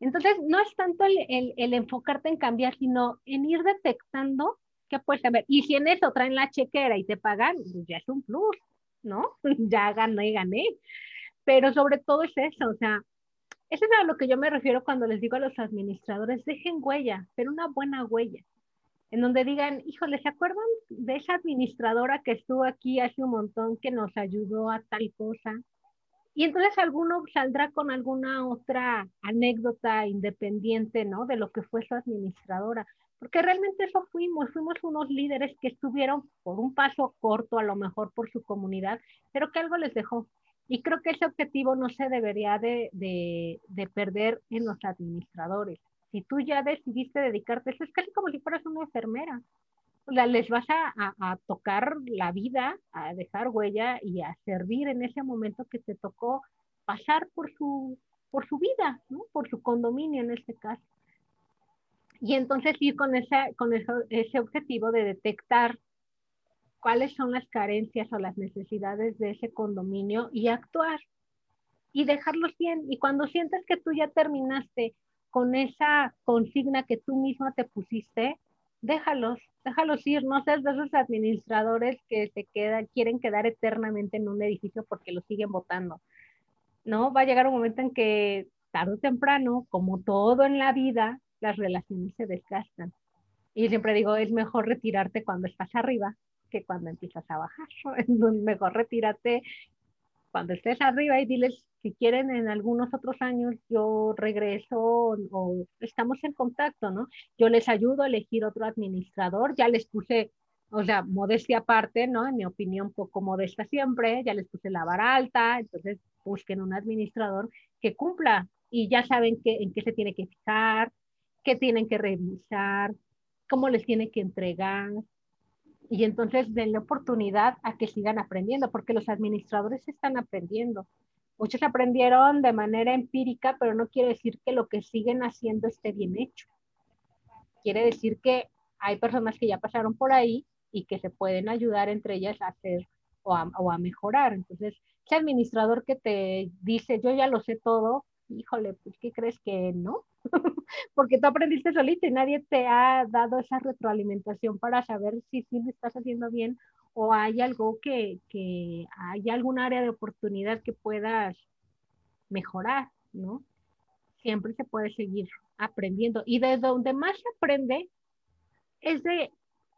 Entonces, no es tanto el, el enfocarte en cambiar, sino en ir detectando qué puedes haber. Y si en eso traen la chequera y te pagan, pues ya es un plus. ¿no? ya gané, gané. Pero sobre todo es eso, o sea, eso es a lo que yo me refiero cuando les digo a los administradores, dejen huella, pero una buena huella, en donde digan, híjole, ¿se acuerdan de esa administradora que estuvo aquí hace un montón que nos ayudó a tal cosa? Y entonces alguno saldrá con alguna otra anécdota independiente, ¿no? De lo que fue su administradora porque realmente eso fuimos, fuimos unos líderes que estuvieron por un paso corto, a lo mejor por su comunidad, pero que algo les dejó. Y creo que ese objetivo no se debería de, de, perder en los administradores. Si tú ya decidiste dedicarte, eso es casi como si fueras una enfermera. Les vas a, tocar la vida, a dejar huella y a servir en ese momento que te tocó pasar por su, por su vida, por su condominio en este caso. Y entonces ir con, ese, con ese objetivo de detectar cuáles son las carencias o las necesidades de ese condominio y actuar y dejarlos bien. Y cuando sientes que tú ya terminaste con esa consigna que tú misma te pusiste, déjalos, déjalos ir, no seas de esos administradores que se quedan, quieren quedar eternamente en un edificio porque lo siguen votando. ¿No? Va a llegar un momento en que tarde o temprano, como todo en la vida, las relaciones se desgastan. Y siempre digo, es mejor retirarte cuando estás arriba que cuando empiezas a bajar. Mejor retírate cuando estés arriba y diles si quieren en algunos otros años yo regreso o, estamos en contacto, ¿no? Yo les ayudo a elegir otro administrador, ya les puse, o sea, modestia aparte, ¿no? En mi opinión, poco modesta siempre, ya les puse la vara alta, entonces busquen un administrador que cumpla y ya saben que, en qué se tiene que fijar, qué tienen que revisar, cómo les tiene que entregar. Y entonces denle oportunidad a que sigan aprendiendo, porque los administradores están aprendiendo. Muchos aprendieron de manera empírica, pero no quiere decir que lo que siguen haciendo esté bien hecho. Quiere decir que hay personas que ya pasaron por ahí y que se pueden ayudar entre ellas a hacer o a, o a mejorar. Entonces, ese administrador que te dice, yo ya lo sé todo, híjole, pues ¿qué crees que no? Porque tú aprendiste solito y nadie te ha dado esa retroalimentación para saber si sí lo estás haciendo bien o hay algo que, que hay algún área de oportunidad que puedas mejorar, ¿no? Siempre se puede seguir aprendiendo. Y de donde más se aprende es de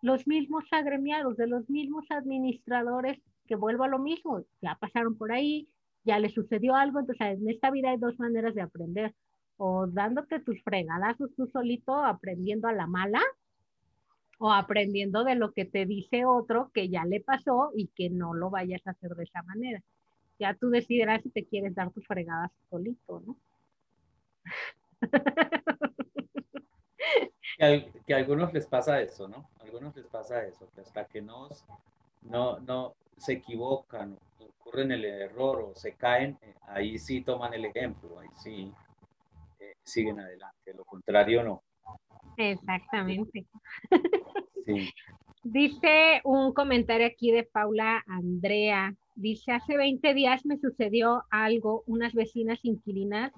los mismos agremiados, de los mismos administradores, que vuelvo a lo mismo, ya pasaron por ahí, ya les sucedió algo, entonces en esta vida hay dos maneras de aprender, o dándote tus fregadazos tú solito, aprendiendo a la mala, o aprendiendo de lo que te dice otro que ya le pasó y que no lo vayas a hacer de esa manera. Ya tú decidirás si te quieres dar tus fregadas solito, ¿no? Que, a algunos les pasa eso, ¿no? A algunos les pasa eso, que hasta que no, no, no se equivocan, ocurren el error o se caen, eh, ahí sí toman el ejemplo, ahí sí siguen adelante, lo contrario no. Exactamente. Dice un comentario aquí de Paula Andrea. Dice, hace 20 días me sucedió algo, unas vecinas inquilinas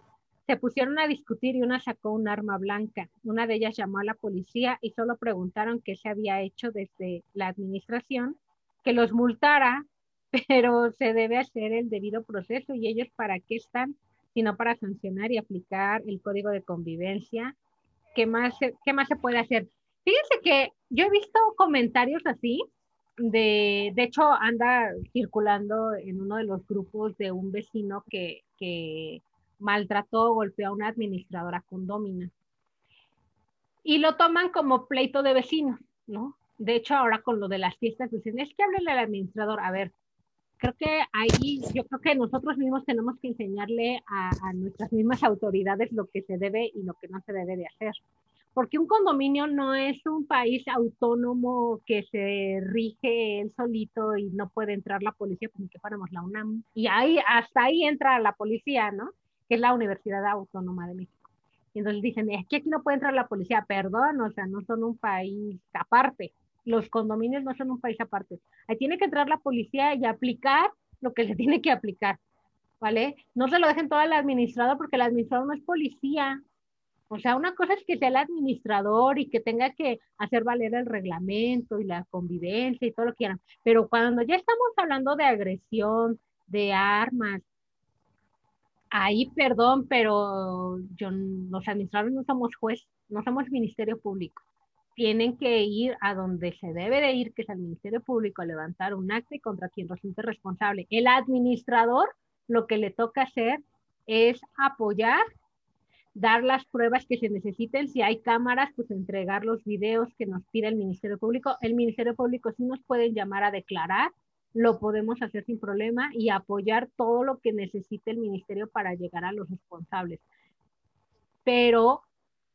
se pusieron a discutir y una sacó un arma blanca. Una de ellas llamó a la policía y solo preguntaron qué se había hecho desde la administración, que los multara, pero se debe hacer el debido proceso y ellos para qué están, sino para sancionar y aplicar el código de convivencia ¿qué más, qué más se puede hacer? Fíjense que yo he visto comentarios así, de, de hecho anda circulando en uno de los grupos de un vecino que, que maltrató golpeó a una administradora condómina. Y lo toman como pleito de vecinos, ¿no? De hecho, ahora con lo de las fiestas dicen, es que háblele al administrador. A ver, creo que ahí yo creo que nosotros mismos tenemos que enseñarle a, nuestras mismas autoridades lo que se debe y lo que no se debe de hacer. Porque un condominio no es un país autónomo que se rige él solito y no puede entrar la policía como que fuéramos la UNAM. Y ahí, hasta ahí entra la policía, ¿no? Que es la Universidad Autónoma de México. Y entonces dicen, es que aquí no puede entrar la policía, perdón, o sea, no son un país aparte los condominios no son un país aparte. Ahí tiene que entrar la policía y aplicar lo que se tiene que aplicar, ¿vale? No se lo dejen todo al administrador porque el administrador no es policía. O sea, una cosa es que sea el administrador y que tenga que hacer valer el reglamento y la convivencia y todo lo que quieran. Pero cuando ya estamos hablando de agresión, de armas, ahí perdón, pero yo, los administradores no somos juez, no somos ministerio público tienen que ir a donde se debe de ir, que es al Ministerio Público, a levantar un acta y contra quien resulte responsable. El administrador lo que le toca hacer es apoyar, dar las pruebas que se necesiten. Si hay cámaras, pues entregar los videos que nos pide el Ministerio Público. El Ministerio Público sí nos pueden llamar a declarar, lo podemos hacer sin problema y apoyar todo lo que necesite el Ministerio para llegar a los responsables. Pero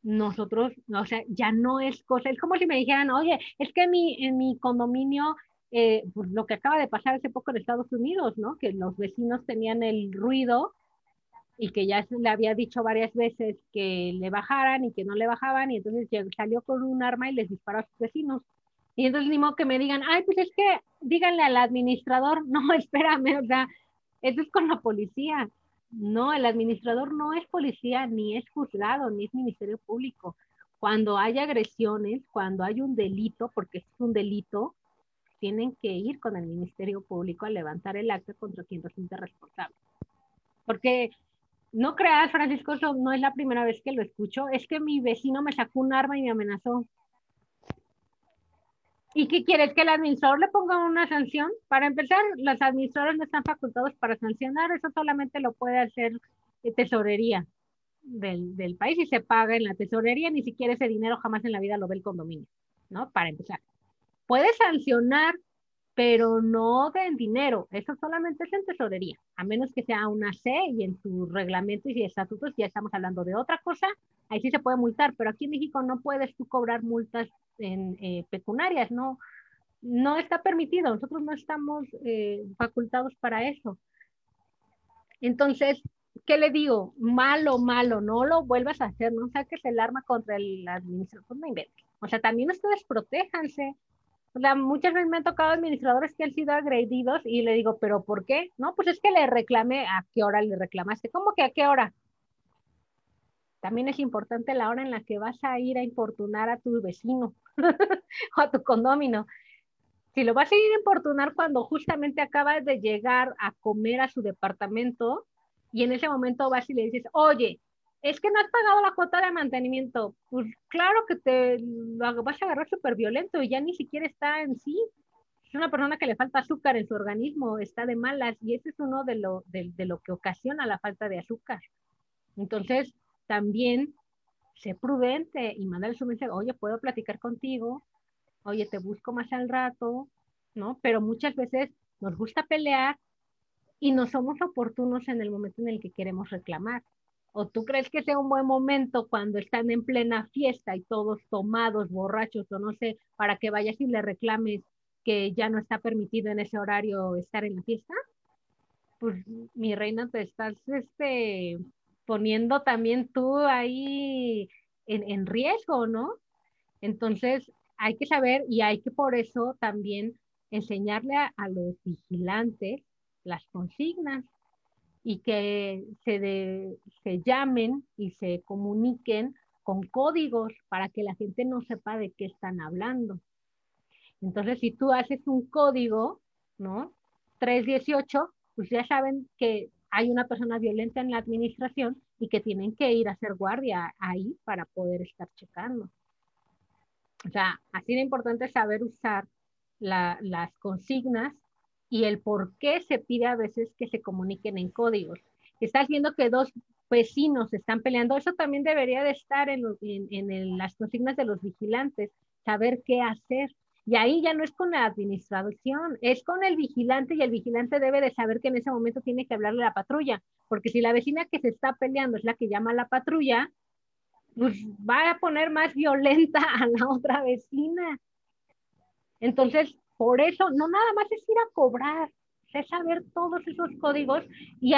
nosotros, o sea, ya no es cosa, es como si me dijeran, oye, es que mi, en mi condominio, eh, pues lo que acaba de pasar hace poco en Estados Unidos, ¿no? Que los vecinos tenían el ruido y que ya le había dicho varias veces que le bajaran y que no le bajaban y entonces salió con un arma y les disparó a sus vecinos. Y entonces ni modo que me digan, ay, pues es que díganle al administrador, no, espérame, o sea, eso es con la policía. No, el administrador no es policía, ni es juzgado, ni es ministerio público. Cuando hay agresiones, cuando hay un delito, porque es un delito, tienen que ir con el ministerio público a levantar el acta contra quien resulte responsable. Porque no creas, Francisco, no es la primera vez que lo escucho, es que mi vecino me sacó un arma y me amenazó. ¿Y qué quieres? ¿Que el administrador le ponga una sanción? Para empezar, los administradores no están facultados para sancionar, eso solamente lo puede hacer tesorería del, del, país y se paga en la tesorería, ni siquiera ese dinero jamás en la vida lo ve el condominio, ¿no? Para empezar. Puede sancionar, pero no en dinero, eso solamente es en tesorería, a menos que sea una C y en sus reglamentos y estatutos ya estamos hablando de otra cosa, ahí sí se puede multar, pero aquí en México no puedes tú cobrar multas en eh, pecuniarias, no, no está permitido, nosotros no estamos eh, facultados para eso. Entonces, ¿qué le digo? Malo, malo, no lo vuelvas a hacer, no saques el arma contra el administrador, no inventes. O sea, también ustedes protéjanse. Sea, muchas veces me han tocado administradores que han sido agredidos y le digo, ¿pero por qué? No, pues es que le reclamé, ¿a qué hora le reclamaste? ¿Cómo que a qué hora? También es importante la hora en la que vas a ir a importunar a tu vecino o a tu condomino. Si lo vas a ir a importunar cuando justamente acabas de llegar a comer a su departamento y en ese momento vas y le dices, oye, es que no has pagado la cuota de mantenimiento. Pues claro que te lo vas a agarrar súper violento y ya ni siquiera está en sí. Es una persona que le falta azúcar en su organismo, está de malas y ese es uno de lo, de, lo que ocasiona la falta de azúcar. Entonces, también sé prudente y mándale su mensaje, oye, puedo platicar contigo, oye, te busco más al rato, ¿no? Pero muchas veces nos gusta pelear y no somos oportunos en el momento en el que queremos reclamar. ¿O tú crees que sea un buen momento cuando están en plena fiesta y todos tomados, borrachos o no sé, para que vayas y le reclames que ya no está permitido en ese horario estar en la fiesta? Pues mi reina, te estás este, poniendo también tú ahí en, riesgo, ¿no? Entonces, hay que saber y hay que por eso también enseñarle a, los vigilantes las consignas y que se, se llamen y se comuniquen con códigos para que la gente no sepa de qué están hablando. Entonces, si tú haces un código, ¿no? 318, pues ya saben que hay una persona violenta en la administración y que tienen que ir a hacer guardia ahí para poder estar checando. O sea, así de importante saber usar las consignas y el por qué se pide a veces que se comuniquen en códigos. Estás viendo que dos vecinos están peleando, eso también debería de estar en, en las consignas de los vigilantes, saber qué hacer y ahí ya no es con la administración, es con el vigilante y el vigilante debe de saber que en ese momento tiene que hablarle a la patrulla, porque si la vecina que se está peleando es la que llama a la patrulla, pues va a poner más violenta a la otra vecina. Entonces, por eso, no nada más es ir a cobrar, es saber todos esos códigos y,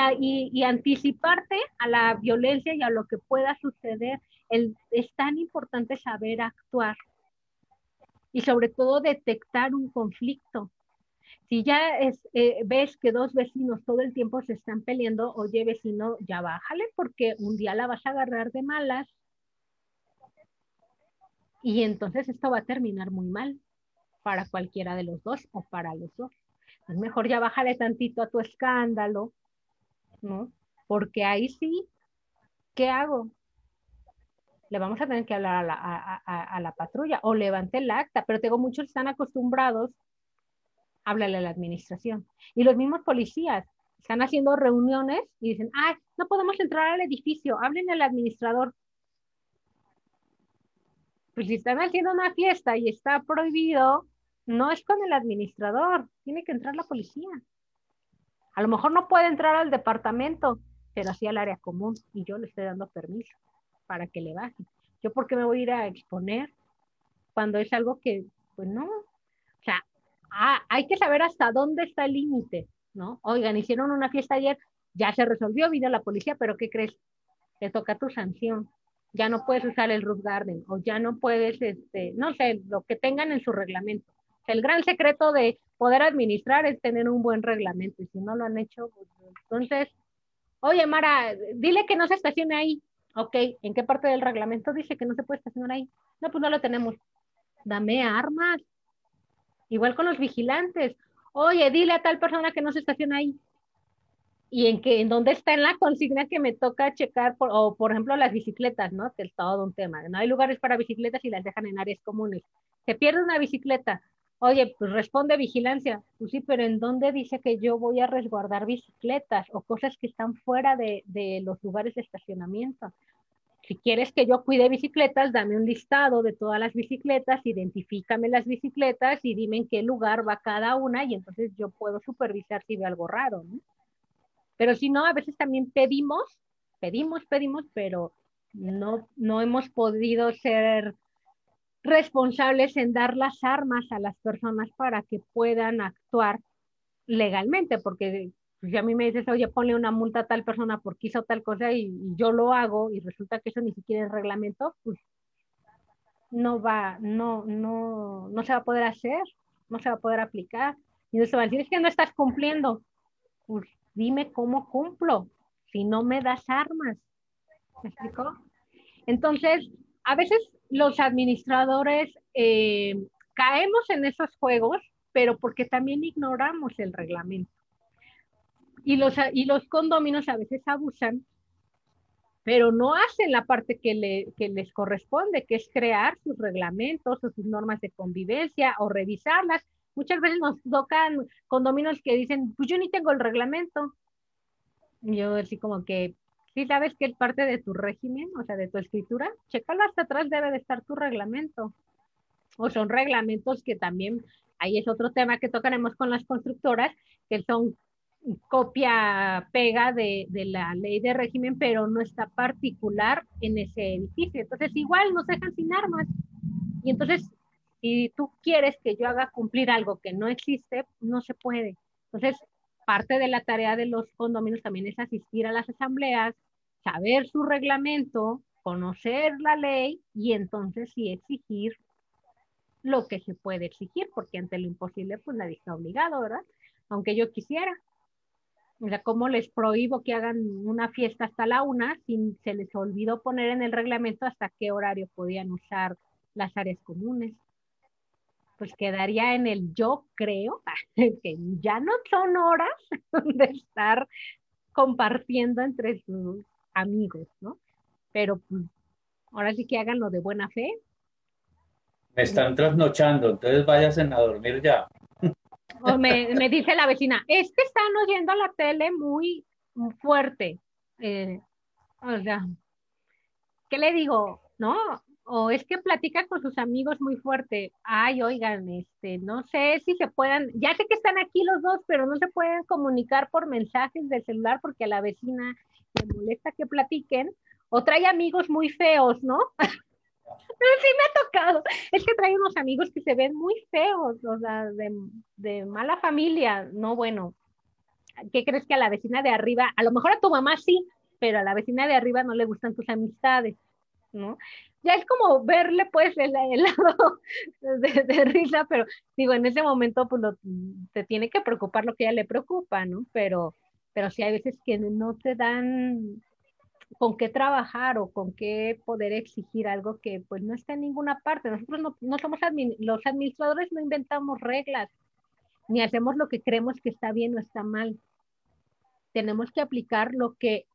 y, anticiparte a la violencia y a lo que pueda suceder. El, es tan importante saber actuar y sobre todo detectar un conflicto. Si ya es, eh, ves que dos vecinos todo el tiempo se están peleando, oye vecino, ya bájale porque un día la vas a agarrar de malas y entonces esto va a terminar muy mal para cualquiera de los dos o para los dos. Es mejor ya bájale tantito a tu escándalo, ¿no? Porque ahí sí, ¿qué hago? le vamos a tener que hablar a la, patrulla o levante el acta, pero tengo muchos están acostumbrados a hablarle a la administración. Y los mismos policías están haciendo reuniones y dicen, ay, no podemos entrar al edificio, hablen al administrador. Pues si están haciendo una fiesta y está prohibido, no es con el administrador, tiene que entrar la policía. A lo mejor no puede entrar al departamento, pero sí al área común y yo le estoy dando permiso para que le baje. Yo por qué me voy a ir a exponer cuando es algo que, pues no, o sea, ah, hay que saber hasta dónde está el límite, ¿no? Oigan, hicieron una fiesta ayer, ya se resolvió, vino la policía, pero ¿qué crees? Te toca tu sanción. Ya no puedes usar el roof garden o ya no puedes, este, no sé, lo que tengan en su reglamento. El gran secreto de poder administrar es tener un buen reglamento y si no lo han hecho, pues, entonces, oye Mara, dile que no se estacione ahí. Ok, ¿en qué parte del reglamento dice que no se puede estacionar ahí? No, pues no lo tenemos. Dame armas. Igual con los vigilantes. Oye, dile a tal persona que no se estacione ahí. Y en que, en dónde está en la consigna que me toca checar, o por ejemplo las bicicletas, ¿no? Que es todo un tema. No hay lugares para bicicletas y las dejan en áreas comunes. Se pierde una bicicleta, Oye, pues responde vigilancia. Pues sí, pero ¿en dónde dice que yo voy a resguardar bicicletas o cosas que están fuera de, los lugares de estacionamiento? Si quieres que yo cuide bicicletas, dame un listado de todas las bicicletas, identifícame las bicicletas y dime en qué lugar va cada una y entonces yo puedo supervisar si veo algo raro, ¿no? Pero si no, a veces también pedimos, pedimos, pedimos, pero no, no hemos podido ser responsables en dar las armas a las personas para que puedan actuar legalmente, porque pues, si a mí me dices, oye, ponle una multa a tal persona porque hizo tal cosa y, yo lo hago y resulta que eso ni siquiera es reglamento, pues no va, no, no, no se va a poder hacer, no se va a poder aplicar. Y entonces va a decir, es que no estás cumpliendo. Pues dime cómo cumplo, si no me das armas. ¿Me explico? Entonces, a veces los administradores eh, caemos en esos juegos, pero porque también ignoramos el reglamento. Y los, y los condóminos a veces abusan, pero no hacen la parte que, le, que les corresponde, que es crear sus reglamentos o sus normas de convivencia o revisarlas. Muchas veces nos tocan condominios que dicen, pues yo ni tengo el reglamento. yo así como que, si sabes que es parte de tu régimen, o sea, de tu escritura, chécalo hasta atrás, debe de estar tu reglamento. O son reglamentos que también, ahí es otro tema que tocaremos con las constructoras, que son copia pega de, de, la ley de régimen, pero no está particular en ese edificio. Entonces, igual nos dejan sin armas. Y entonces, si tú quieres que yo haga cumplir algo que no existe, no se puede. Entonces, parte de la tarea de los condominios también es asistir a las asambleas, saber su reglamento, conocer la ley y entonces sí exigir lo que se puede exigir, porque ante lo imposible pues nadie está obligado, ¿verdad? Aunque yo quisiera. O sea, ¿cómo les prohíbo que hagan una fiesta hasta la una si se les olvidó poner en el reglamento hasta qué horario podían usar las áreas comunes? Pues quedaría en el yo creo, que ya no son horas de estar compartiendo entre sus amigos, ¿no? Pero pues, ahora sí que háganlo de buena fe. Me están trasnochando, entonces váyanse a dormir ya. O me, dice la vecina, es que están oyendo la tele muy fuerte. Eh, o sea, ¿qué le digo? No, o es que platica con sus amigos muy fuerte. Ay, oigan, este, no sé si se puedan, ya sé que están aquí los dos, pero no se pueden comunicar por mensajes del celular porque a la vecina le molesta que platiquen, o trae amigos muy feos, ¿no? Sí me ha tocado. Es que trae unos amigos que se ven muy feos, o sea, de, mala familia. No, bueno, ¿qué crees que a la vecina de arriba, a lo mejor a tu mamá sí, pero a la vecina de arriba no le gustan tus amistades, ¿no? Ya es como verle pues el, lado de, risa, pero digo, en ese momento pues lo, te tiene que preocupar lo que ella le preocupa, ¿no? Pero pero sí hay veces que no te dan con qué trabajar o con qué poder exigir algo que pues no está en ninguna parte. Nosotros no, no somos los administradores, no inventamos reglas, ni hacemos lo que creemos que está bien o está mal. Tenemos que aplicar lo que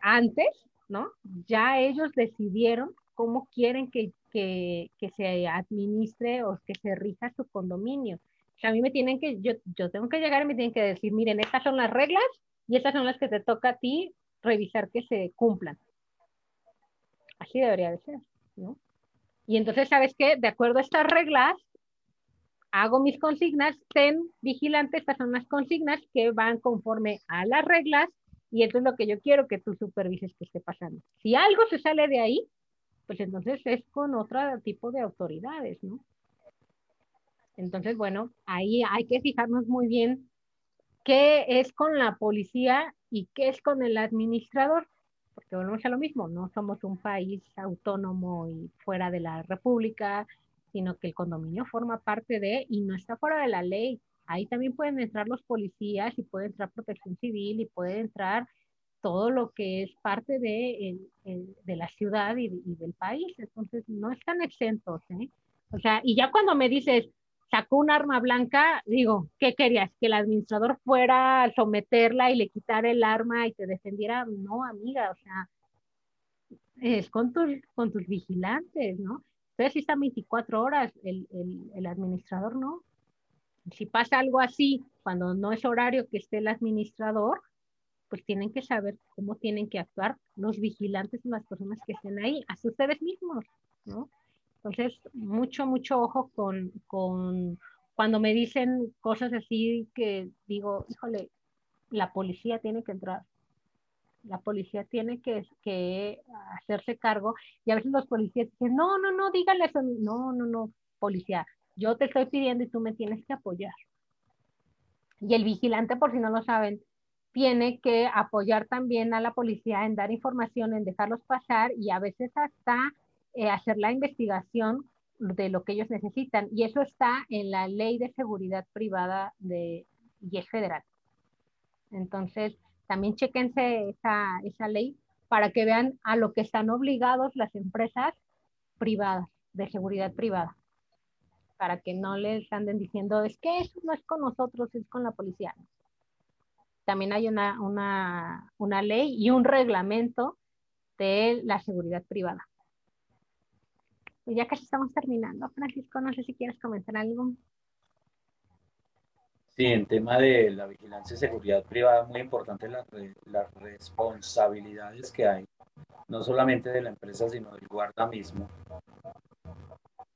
antes, ¿no? Ya ellos decidieron cómo quieren que, que, que se administre o que se rija su condominio a mí me tienen que, yo, yo tengo que llegar y me tienen que decir, miren, estas son las reglas y estas son las que te toca a ti revisar que se cumplan. Así debería de ser, ¿no? Y entonces, ¿sabes qué? De acuerdo a estas reglas, hago mis consignas, ten vigilante, estas son las consignas que van conforme a las reglas y esto es lo que yo quiero que tú supervises que esté pasando. Si algo se sale de ahí, pues entonces es con otro tipo de autoridades, ¿no? Entonces, bueno, ahí hay que fijarnos muy bien qué es con la policía y qué es con el administrador, porque volvemos a lo mismo, no somos un país autónomo y fuera de la república, sino que el condominio forma parte de y no está fuera de la ley. Ahí también pueden entrar los policías y puede entrar protección civil y puede entrar todo lo que es parte de, de la ciudad y, del país. Entonces, no están exentos. ¿eh? O sea, y ya cuando me dices, sacó un arma blanca, digo, ¿qué querías? ¿Que el administrador fuera a someterla y le quitara el arma y te defendiera? No, amiga, o sea, es con tus, con tus vigilantes, ¿no? Entonces, si están 24 horas, el, el, el administrador no. Si pasa algo así, cuando no es horario que esté el administrador, pues tienen que saber cómo tienen que actuar los vigilantes y las personas que estén ahí, hasta ustedes mismos, ¿no? Entonces, mucho, mucho ojo con, con cuando me dicen cosas así que digo, híjole, la policía tiene que entrar, la policía tiene que, que, hacerse cargo y a veces los policías dicen, no, no, no, dígale eso, no, no, no, policía, yo te estoy pidiendo y tú me tienes que apoyar. Y el vigilante, por si no lo saben, tiene que apoyar también a la policía en dar información, en dejarlos pasar y a veces hasta eh, hacer la investigación de lo que ellos necesitan. Y eso está en la ley de seguridad privada de, y es federal. Entonces, también chequense esa, esa ley para que vean a lo que están obligados las empresas privadas, de seguridad privada, para que no les anden diciendo, es que eso no es con nosotros, es con la policía también hay una, una, una ley y un reglamento de la seguridad privada. Pues ya casi estamos terminando. Francisco, no sé si quieres comentar algo. Sí, en tema de la vigilancia y seguridad privada, muy importante las, las responsabilidades que hay, no solamente de la empresa, sino del guarda mismo,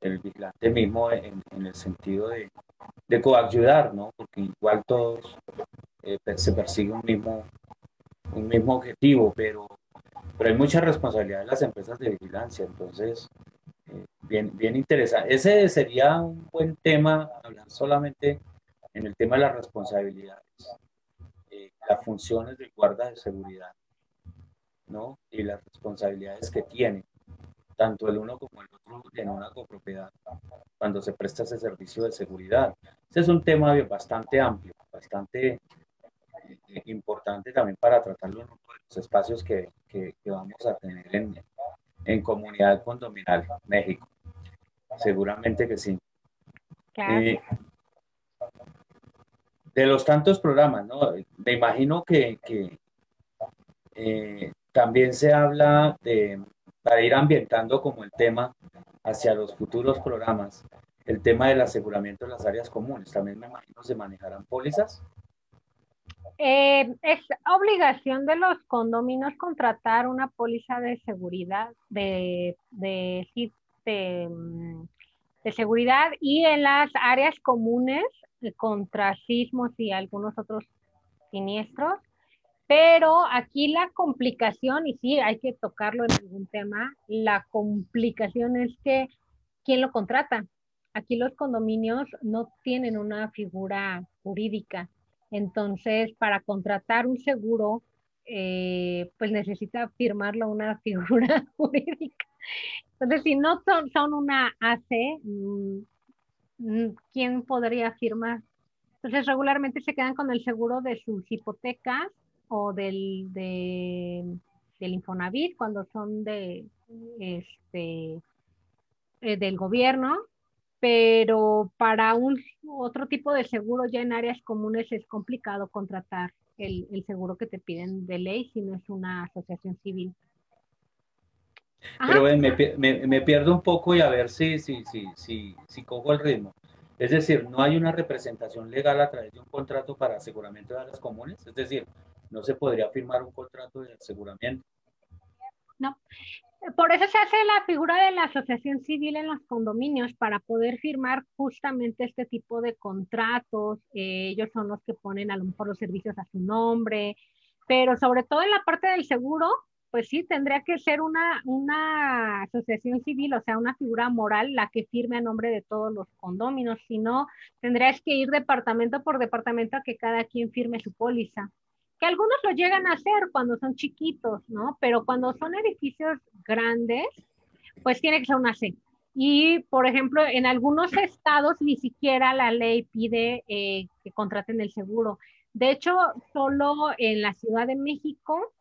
el vigilante mismo en, en el sentido de, de coayudar, ¿no? Porque igual todos eh, se persigue un mismo, un mismo objetivo, pero, pero hay mucha responsabilidad de las empresas de vigilancia, entonces, bien, bien interesante. Ese sería un buen tema, hablar solamente en el tema de las responsabilidades, eh, las funciones del guarda de seguridad, ¿no? Y las responsabilidades que tiene tanto el uno como el otro en una copropiedad cuando se presta ese servicio de seguridad. Ese es un tema bastante amplio, bastante importante también para tratarlo en los espacios que, que, vamos a tener en, en comunidad condominal México. Seguramente que sí. Eh, de los tantos programas, ¿no? Me imagino que, que eh, también se habla de, para ir ambientando como el tema hacia los futuros programas, el tema del aseguramiento de las áreas comunes. También me imagino se manejarán pólizas. Eh, es obligación de los condominios contratar una póliza de seguridad, de, de, mm, de, seguridad y en las áreas comunes eh, contra sismos y algunos otros siniestros. Pero aquí la complicación, y sí, hay que tocarlo en algún tema, la complicación es que, ¿quién lo contrata? Aquí los condominios no tienen una figura jurídica entonces, para contratar un seguro, eh, pues necesita firmarlo una figura jurídica. Entonces, si no son, una AC, mm, mm, ¿quién podría firmar? Entonces, regularmente se quedan con el seguro de sus hipotecas o del, del Infonavit cuando son de, este, eh, del gobierno pero para un otro tipo de seguro ya en áreas comunes es complicado contratar el, el seguro que te piden de ley si no es una asociación civil. Pero me, me, me, pierdo un poco y a ver si, si, si, si, si cojo el ritmo. Es decir, no hay una representación legal a través de un contrato para aseguramiento de áreas comunes. Es decir, no se podría firmar un contrato de aseguramiento. No, por eso se hace la figura de la asociación civil en los condominios para poder firmar justamente este tipo de contratos. Eh, ellos son los que ponen a lo mejor los servicios a su nombre, pero sobre todo en la parte del seguro, pues sí, tendría que ser una, una asociación civil, o sea, una figura moral la que firme a nombre de todos los condominios. Si no, tendrías que ir departamento por departamento a que cada quien firme su póliza que algunos lo llegan a hacer cuando son chiquitos, ¿no? Pero cuando son edificios grandes, pues tiene que ser una C. Y, por ejemplo, en algunos estados ni siquiera la ley pide eh, que contraten el seguro. De hecho, solo en la Ciudad de México,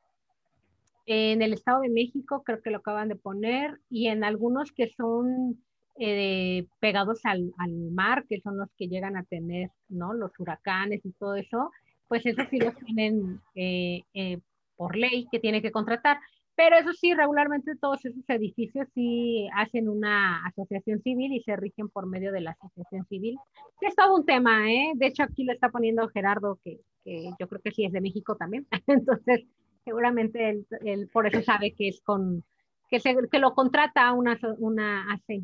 en el Estado de México, creo que lo acaban de poner, y en algunos que son eh, pegados al, mar, que son los que llegan a tener, ¿no? Los huracanes y todo eso, pues eso sí los tienen eh, eh, por ley que tiene que contratar. Pero eso sí, regularmente todos esos edificios sí hacen una asociación civil y se rigen por medio de la asociación civil. Es todo un tema, ¿eh? De hecho, aquí lo está poniendo Gerardo, que, yo creo que sí es de México también. Entonces, seguramente él, por eso sabe que es con, que, se, que lo contrata una, una AC,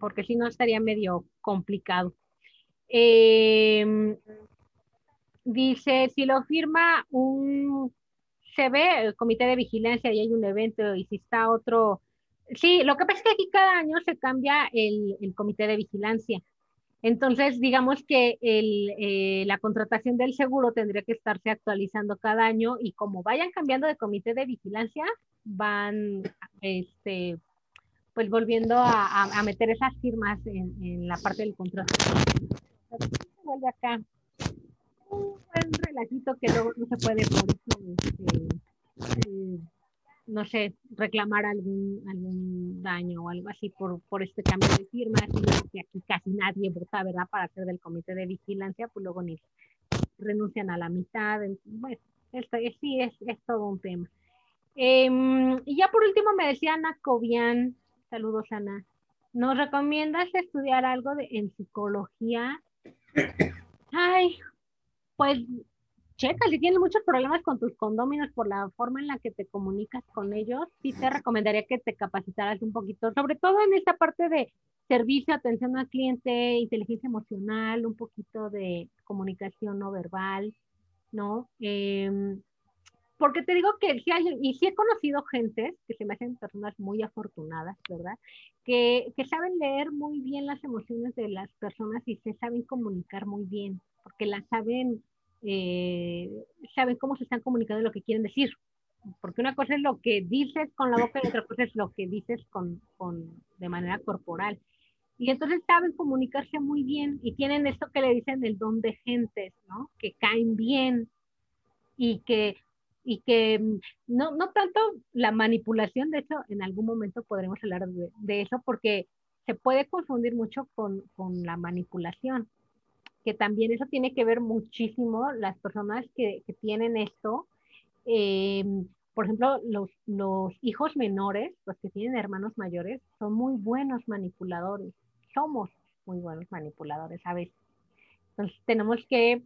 porque si no estaría medio complicado. Eh, dice, si lo firma un ve el comité de vigilancia y hay un evento y si está otro... Sí, lo que pasa es que aquí cada año se cambia el, el comité de vigilancia. Entonces, digamos que el, eh, la contratación del seguro tendría que estarse actualizando cada año y como vayan cambiando de comité de vigilancia, van este, pues volviendo a, a, meter esas firmas en, en, la parte del contrato. vuelve acá un buen relajito que luego no se puede este, eh, no sé, reclamar algún, algún daño o algo así por, por este cambio de firma, que aquí casi nadie vota, ¿verdad? Para ser del comité de vigilancia, pues luego ni renuncian a la mitad. Bueno, esto sí es, es todo un tema. Em, y ya por último me decía Ana Cobian, saludos Ana, ¿nos recomiendas estudiar algo de, en psicología? Ay, pues checa, si tienes muchos problemas con tus condóminos por la forma en la que te comunicas con ellos, sí te recomendaría que te capacitaras un poquito, sobre todo en esta parte de servicio, atención al cliente, inteligencia emocional, un poquito de comunicación no verbal, ¿no? Em, porque te digo que sí hay, y sí he conocido gente que se me hacen personas muy afortunadas, ¿verdad? Que, que saben leer muy bien las emociones de las personas y se saben comunicar muy bien, porque las saben eh, saben cómo se están comunicando lo que quieren decir. Porque una cosa es lo que dices con la boca y otra cosa es lo que dices con, con, de manera corporal. Y entonces saben comunicarse muy bien y tienen esto que le dicen el don de gentes, ¿no? Que caen bien y que, y que mm, no, no tanto la manipulación, de hecho, en algún momento podremos hablar de, de eso porque se puede confundir mucho con, con la manipulación que también eso tiene que ver muchísimo las personas que, que tienen esto. Eh, por ejemplo, los, los, hijos menores, los que tienen hermanos mayores, son muy buenos manipuladores. Somos muy buenos manipuladores a veces. Entonces tenemos que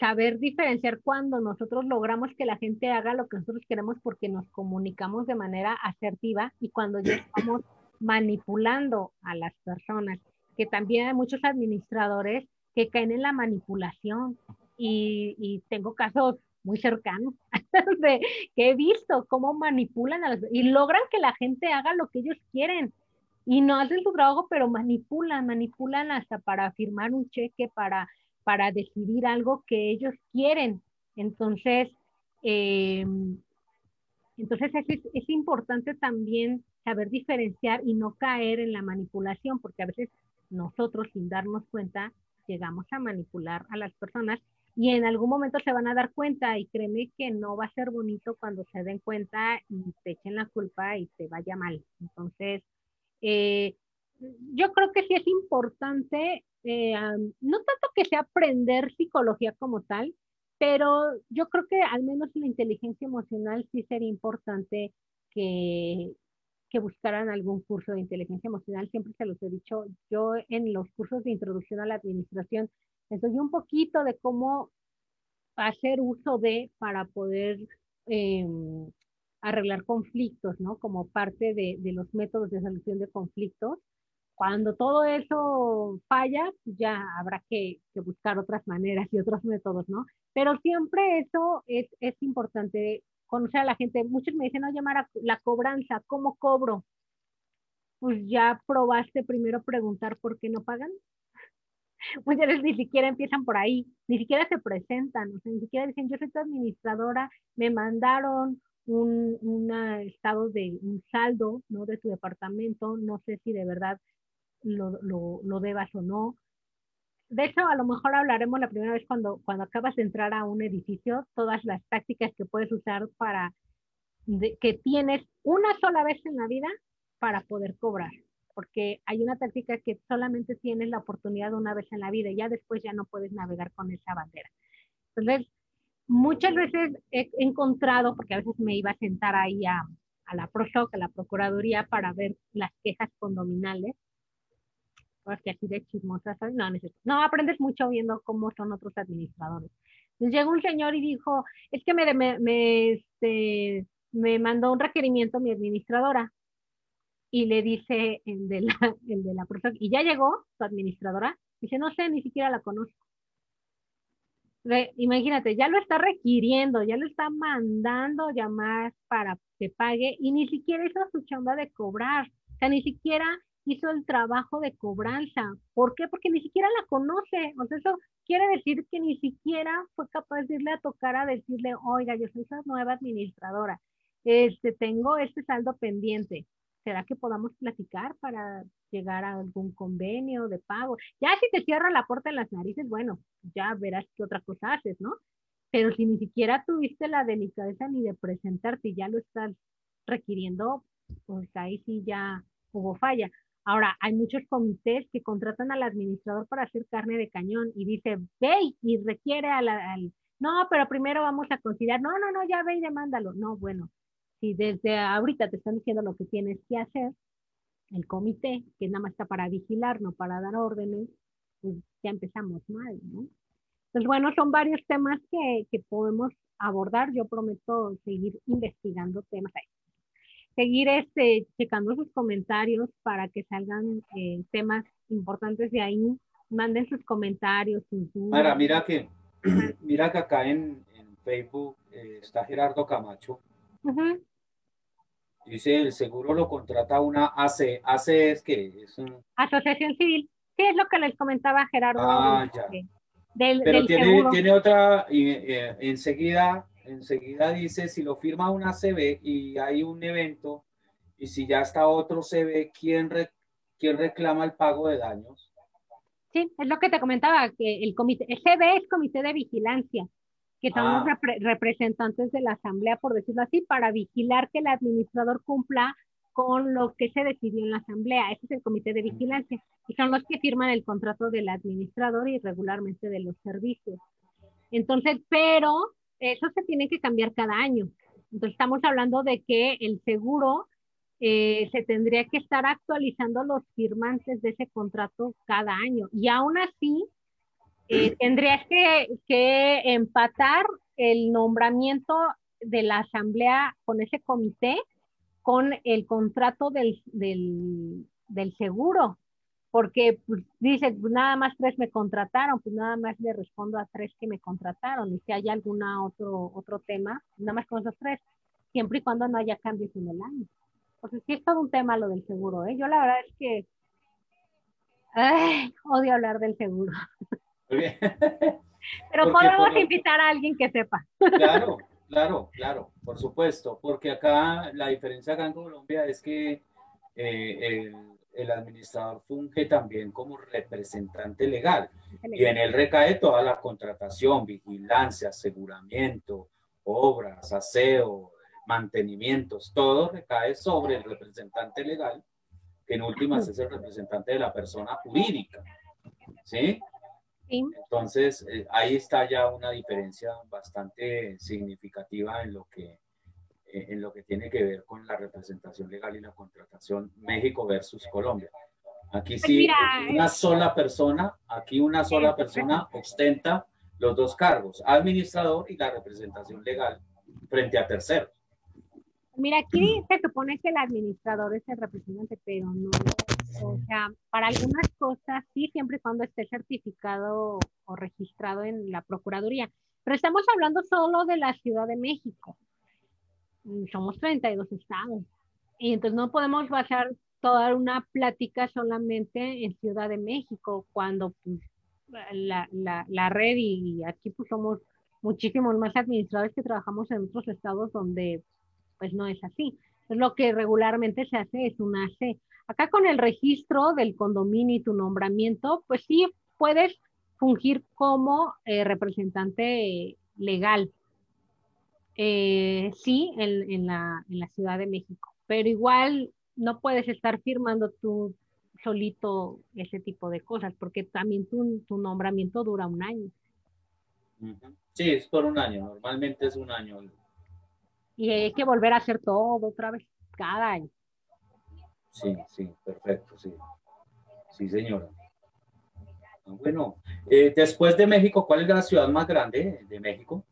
saber diferenciar cuando nosotros logramos que la gente haga lo que nosotros queremos porque nos comunicamos de manera asertiva y cuando ya estamos manipulando a las personas, que también hay muchos administradores que caen en la manipulación. Y, tengo casos muy cercanos de, que he visto cómo manipulan a las, y logran que la gente haga lo que ellos quieren. Y no hacen su trabajo, pero manipulan, manipulan hasta para firmar un cheque, para, para decidir algo que ellos quieren. Entonces, em, entonces es, es importante también saber diferenciar y no caer en la manipulación, porque a veces nosotros sin darnos cuenta llegamos a manipular a las personas y en algún momento se van a dar cuenta y créeme que no va a ser bonito cuando se den cuenta y te echen la culpa y te vaya mal. Entonces, eh, yo creo que sí es importante, eh, no tanto que sea aprender psicología como tal, pero yo creo que al menos la inteligencia emocional sí sería importante que, que buscaran algún curso de inteligencia emocional. Siempre se los he dicho, yo en los cursos de introducción a la administración les doy un poquito de cómo hacer uso de para poder em, arreglar conflictos, ¿no? Como parte de, de, los métodos de solución de conflictos. Cuando todo eso falla, ya habrá que, que, buscar otras maneras y otros métodos, ¿no? Pero siempre eso es, es importante conocer a la gente. Muchos me dicen, no, llamar a la cobranza, ¿cómo cobro? Pues ya probaste primero preguntar por qué no pagan. Muchas veces ni siquiera empiezan por ahí, ni siquiera se presentan, o sea, ni siquiera dicen, yo soy tu administradora, me mandaron un estado de un saldo, ¿no? De tu departamento, no sé si de verdad lo, lo, lo, debas o no. De hecho, a lo mejor hablaremos la primera vez cuando, cuando acabas de entrar a un edificio, todas las tácticas que puedes usar para que tienes una sola vez en la vida para poder cobrar porque hay una táctica que solamente tienes la oportunidad una vez en la vida y ya después ya no puedes navegar con esa bandera. Entonces, muchas veces he encontrado, porque a veces me iba a sentar ahí a, a la ProSoc, a la Procuraduría, para ver las quejas condominales, pues que así de chismosas, no, no, aprendes mucho viendo cómo son otros administradores. Entonces llegó un señor y dijo, es que me, me, me, este, me mandó un requerimiento mi administradora y le dice el de la, el de la y ya llegó su administradora, dice, no sé, ni siquiera la conozco. imagínate, ya lo está requiriendo, ya lo está mandando llamar para que pague y ni siquiera hizo su chamba de cobrar, o sea, ni siquiera hizo el trabajo de cobranza. ¿Por qué? Porque ni siquiera la conoce. O sea, eso quiere decir que ni siquiera fue capaz de irle a tocar a decirle, oiga, yo soy esa nueva administradora, este, tengo este saldo pendiente. ¿será que podamos platicar para llegar a algún convenio de pago? Ya si te cierra la puerta en las narices, bueno, ya verás qué otra cosa haces, ¿no? Pero si ni siquiera tuviste la delicadeza ni de presentarte y ya lo estás requiriendo, pues ahí sí ya hubo falla. Ahora, hay muchos comités que contratan al administrador para hacer carne de cañón y dice, ve y requiere al, al, no, pero primero vamos a considerar, no, no, no, ya ve y demándalo. No, bueno, si desde ahorita te están diciendo lo que tienes que hacer, el comité, que nada más está para vigilar, no para dar órdenes, pues ya empezamos mal, ¿no? Entonces, bueno, son varios temas que, que podemos abordar. Yo prometo seguir investigando temas ahí. Seguir este, checando sus comentarios para que salgan eh, temas importantes de ahí. Manden sus comentarios. Sus Mira, mira que, mira que acá en, en Facebook eh, está Gerardo Camacho Dice, el seguro lo contrata una AC. AC es que es Asociación Civil. Sí, es lo que les comentaba Gerardo. Ah, ya. Pero tiene, tiene, otra, y, eh, enseguida, enseguida dice, si lo firma una CB y hay un evento, y si ya está otro CB, ¿quién, ¿quién reclama el pago de daños? Sí, es lo que te comentaba, que el comité, el CB es Comité de Vigilancia que son los ah. representantes de la asamblea, por decirlo así, para vigilar que el administrador cumpla con lo que se decidió en la asamblea. Ese es el comité de vigilancia y son los que firman el contrato del administrador y regularmente de los servicios. Entonces, pero eso se tiene que cambiar cada año. Entonces, estamos hablando de que el seguro eh, se tendría que estar actualizando los firmantes de ese contrato cada año. Y aún así, eh, tendrías que, que, empatar el nombramiento de la asamblea con ese comité con el contrato del, del, del seguro, porque pues, dice, pues, nada más tres me contrataron, pues nada más le respondo a tres que me contrataron, y si hay algún otro, otro tema, nada más con esos tres, siempre y cuando no haya cambios en el año. Entonces sí es todo un tema lo del seguro, ¿eh? Yo la verdad es que odio hablar del seguro. Pero podemos invitar a alguien que sepa. Claro, claro, claro, por supuesto, porque acá la diferencia acá en Colombia es que eh, el, administrador funge también como representante legal y en él recae toda la contratación, vigilancia, aseguramiento, obras, aseo, mantenimientos, todo recae sobre el representante legal, que en últimas es el representante de la persona jurídica. ¿Sí? Entonces, eh, ahí está ya una diferencia bastante significativa en lo que eh, en lo que tiene que ver con la representación legal y la contratación México versus Colombia. Aquí pues sí, una sola persona, aquí una sola persona ostenta los dos cargos, administrador y la representación legal frente a terceros. Mira, aquí se supone que el administrador es el representante, pero no o sea, para algunas cosas sí, siempre y cuando esté certificado o registrado en la Procuraduría. Pero estamos hablando solo de la Ciudad de México. Mm, somos 32 estados. Y entonces no podemos basar toda una plática solamente en Ciudad de México, cuando pues, la, la, red y, aquí pues somos muchísimos más administradores que trabajamos en otros estados donde pues no es así. Es lo que regularmente se hace es una C. Acá con el registro del condominio y tu nombramiento, pues sí puedes fungir como eh, representante legal. Eh, sí, en, la, en la Ciudad de México, pero igual no puedes estar firmando tú solito ese tipo de cosas, porque también tu, tu nombramiento dura un año. Sí, es por un año, normalmente es un año. Y hay que volver a hacer todo otra vez, cada año. Sí, sí, perfecto, sí. Sí, señora. Bueno, eh, después de México, ¿cuál es la ciudad más grande de México?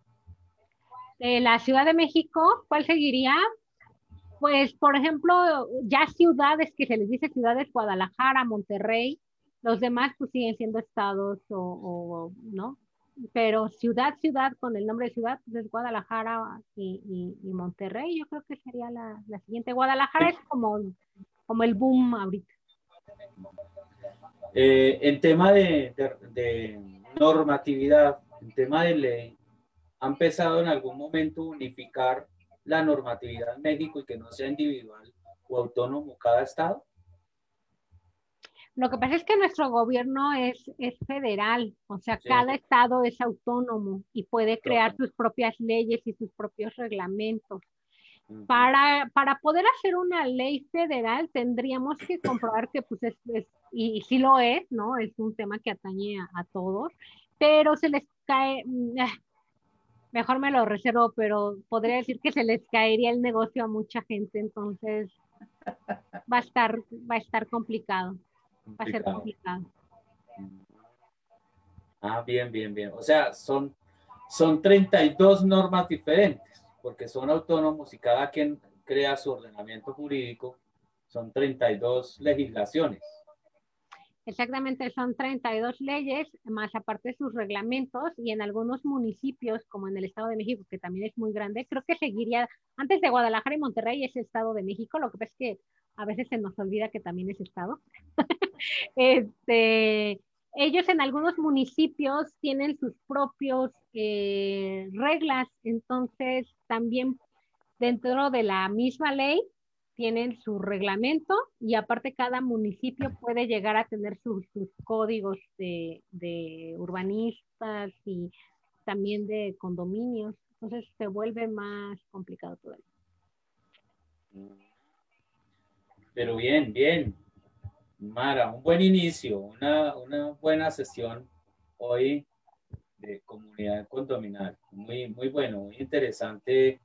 De la Ciudad de México, ¿cuál seguiría? Pues, por ejemplo, ya ciudades que se les dice ciudades, Guadalajara, Monterrey, los demás pues siguen siendo estados o, ¿no? Pero ciudad, ciudad, con el nombre de ciudad, pues es Guadalajara y, Monterrey, yo creo que sería la, siguiente. Guadalajara es como, como el boom ahorita. Eh, en tema de, de, normatividad, en tema de ley, ¿ha empezado en algún momento unificar la normatividad en México y que no sea individual o autónomo cada estado? Lo que pasa es que nuestro gobierno es, es federal, o sea, cada estado es autónomo y puede crear sus propias leyes y sus propios reglamentos. Para, para poder hacer una ley federal tendríamos que comprobar que pues es, y, sí lo es, ¿no? Es un tema que atañe a, a todos, pero se les cae, mm, ah, mejor me lo reservo, pero podría decir que se les caería el negocio a mucha gente, entonces va a estar, va a estar complicado, va a ser complicado. Ah, bien, bien, bien. O sea, son, son 32 normas diferentes, porque son autónomos y cada quien crea su ordenamiento jurídico, son 32 legislaciones. Exactamente, son 32 leyes, más aparte sus reglamentos, y en algunos municipios, como en el Estado de México, que también es muy grande, creo que seguiría, antes de Guadalajara y Monterrey es el Estado de México, lo que pasa es que a veces se nos olvida que también es Estado. este, ellos en algunos municipios tienen sus propios eh, reglas, entonces también dentro de la misma ley tienen su reglamento y aparte cada municipio puede llegar a tener sus, códigos de, urbanistas y también de condominios. Entonces se vuelve más complicado todavía. Pero bien, bien. Mara, un buen inicio, una, buena sesión hoy de comunidad condominal. Muy, muy bueno, muy interesante.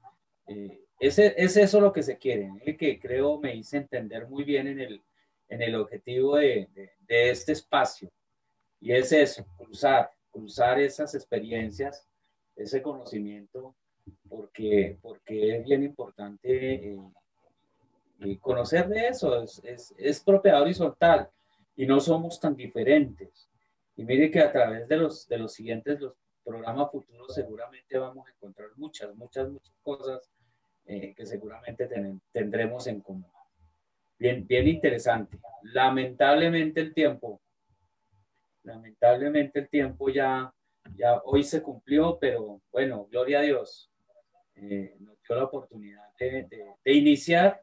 Eh, es, es eso lo que se quiere, ¿eh? que creo me hice entender muy bien en el, en el objetivo de, de, este espacio. Y es eso, cruzar, cruzar esas experiencias, ese conocimiento, porque, porque es bien importante eh, conocer de eso, es, es, es propiedad horizontal y no somos tan diferentes. Y mire que a través de los, de los siguientes los programas futuros seguramente vamos a encontrar muchas, muchas, muchas cosas eh, que seguramente tendremos en común. Bien, bien interesante. Lamentablemente el tiempo, lamentablemente el tiempo ya, ya hoy se cumplió, pero bueno, gloria a Dios. Eh, nos dio la oportunidad de, de, iniciar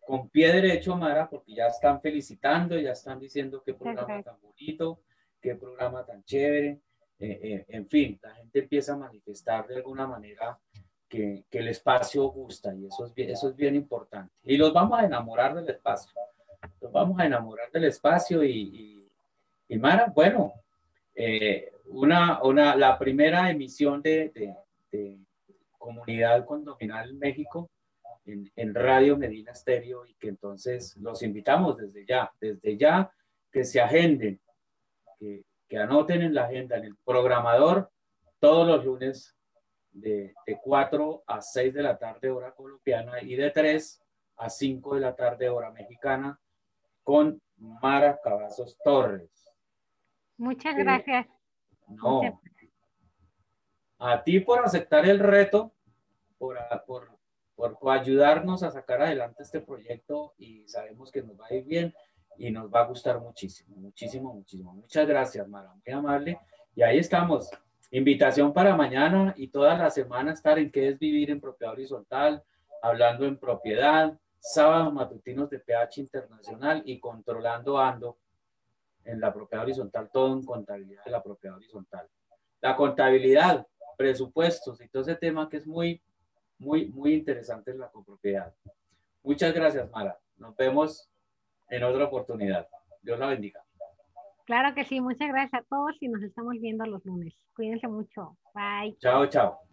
con pie derecho, Mara, porque ya están felicitando, ya están diciendo qué programa tan bonito, qué programa tan chévere. Eh, en fin, la gente empieza a manifestar de alguna manera que, el espacio gusta y eso es, bien, eso es bien importante. Y los vamos a enamorar del espacio. Los vamos a enamorar del espacio y, y, Mara, bueno, eh, una, una, la primera emisión de, de, Comunidad Condominal México en, en, Radio Medina Estéreo y que entonces los invitamos desde ya, desde ya que se agenden, que, que anoten en la agenda, en el programador, todos los lunes de, de 4 a 6 de la tarde hora colombiana y de 3 a 5 de la tarde hora mexicana con Mara Cavazos Torres. Muchas gracias. No. A ti por aceptar el reto, por, por, por ayudarnos a sacar adelante este proyecto y sabemos que nos va a ir bien. y nos va a gustar muchísimo, muchísimo, muchísimo. Muchas gracias, Mara, muy amable. Y ahí estamos. Invitación para mañana y toda la semana estar en qué es vivir en propiedad horizontal, hablando en propiedad, sábados matutinos de PH Internacional y controlando ando en la propiedad horizontal, todo en contabilidad de la propiedad horizontal. La contabilidad, presupuestos y todo ese tema que es muy, muy, muy interesante en la copropiedad. Muchas gracias, Mara. Nos vemos en otra oportunidad. Dios la bendiga. Claro que sí, muchas gracias a todos y nos estamos viendo los lunes. Cuídense mucho. Bye. Chao, chao.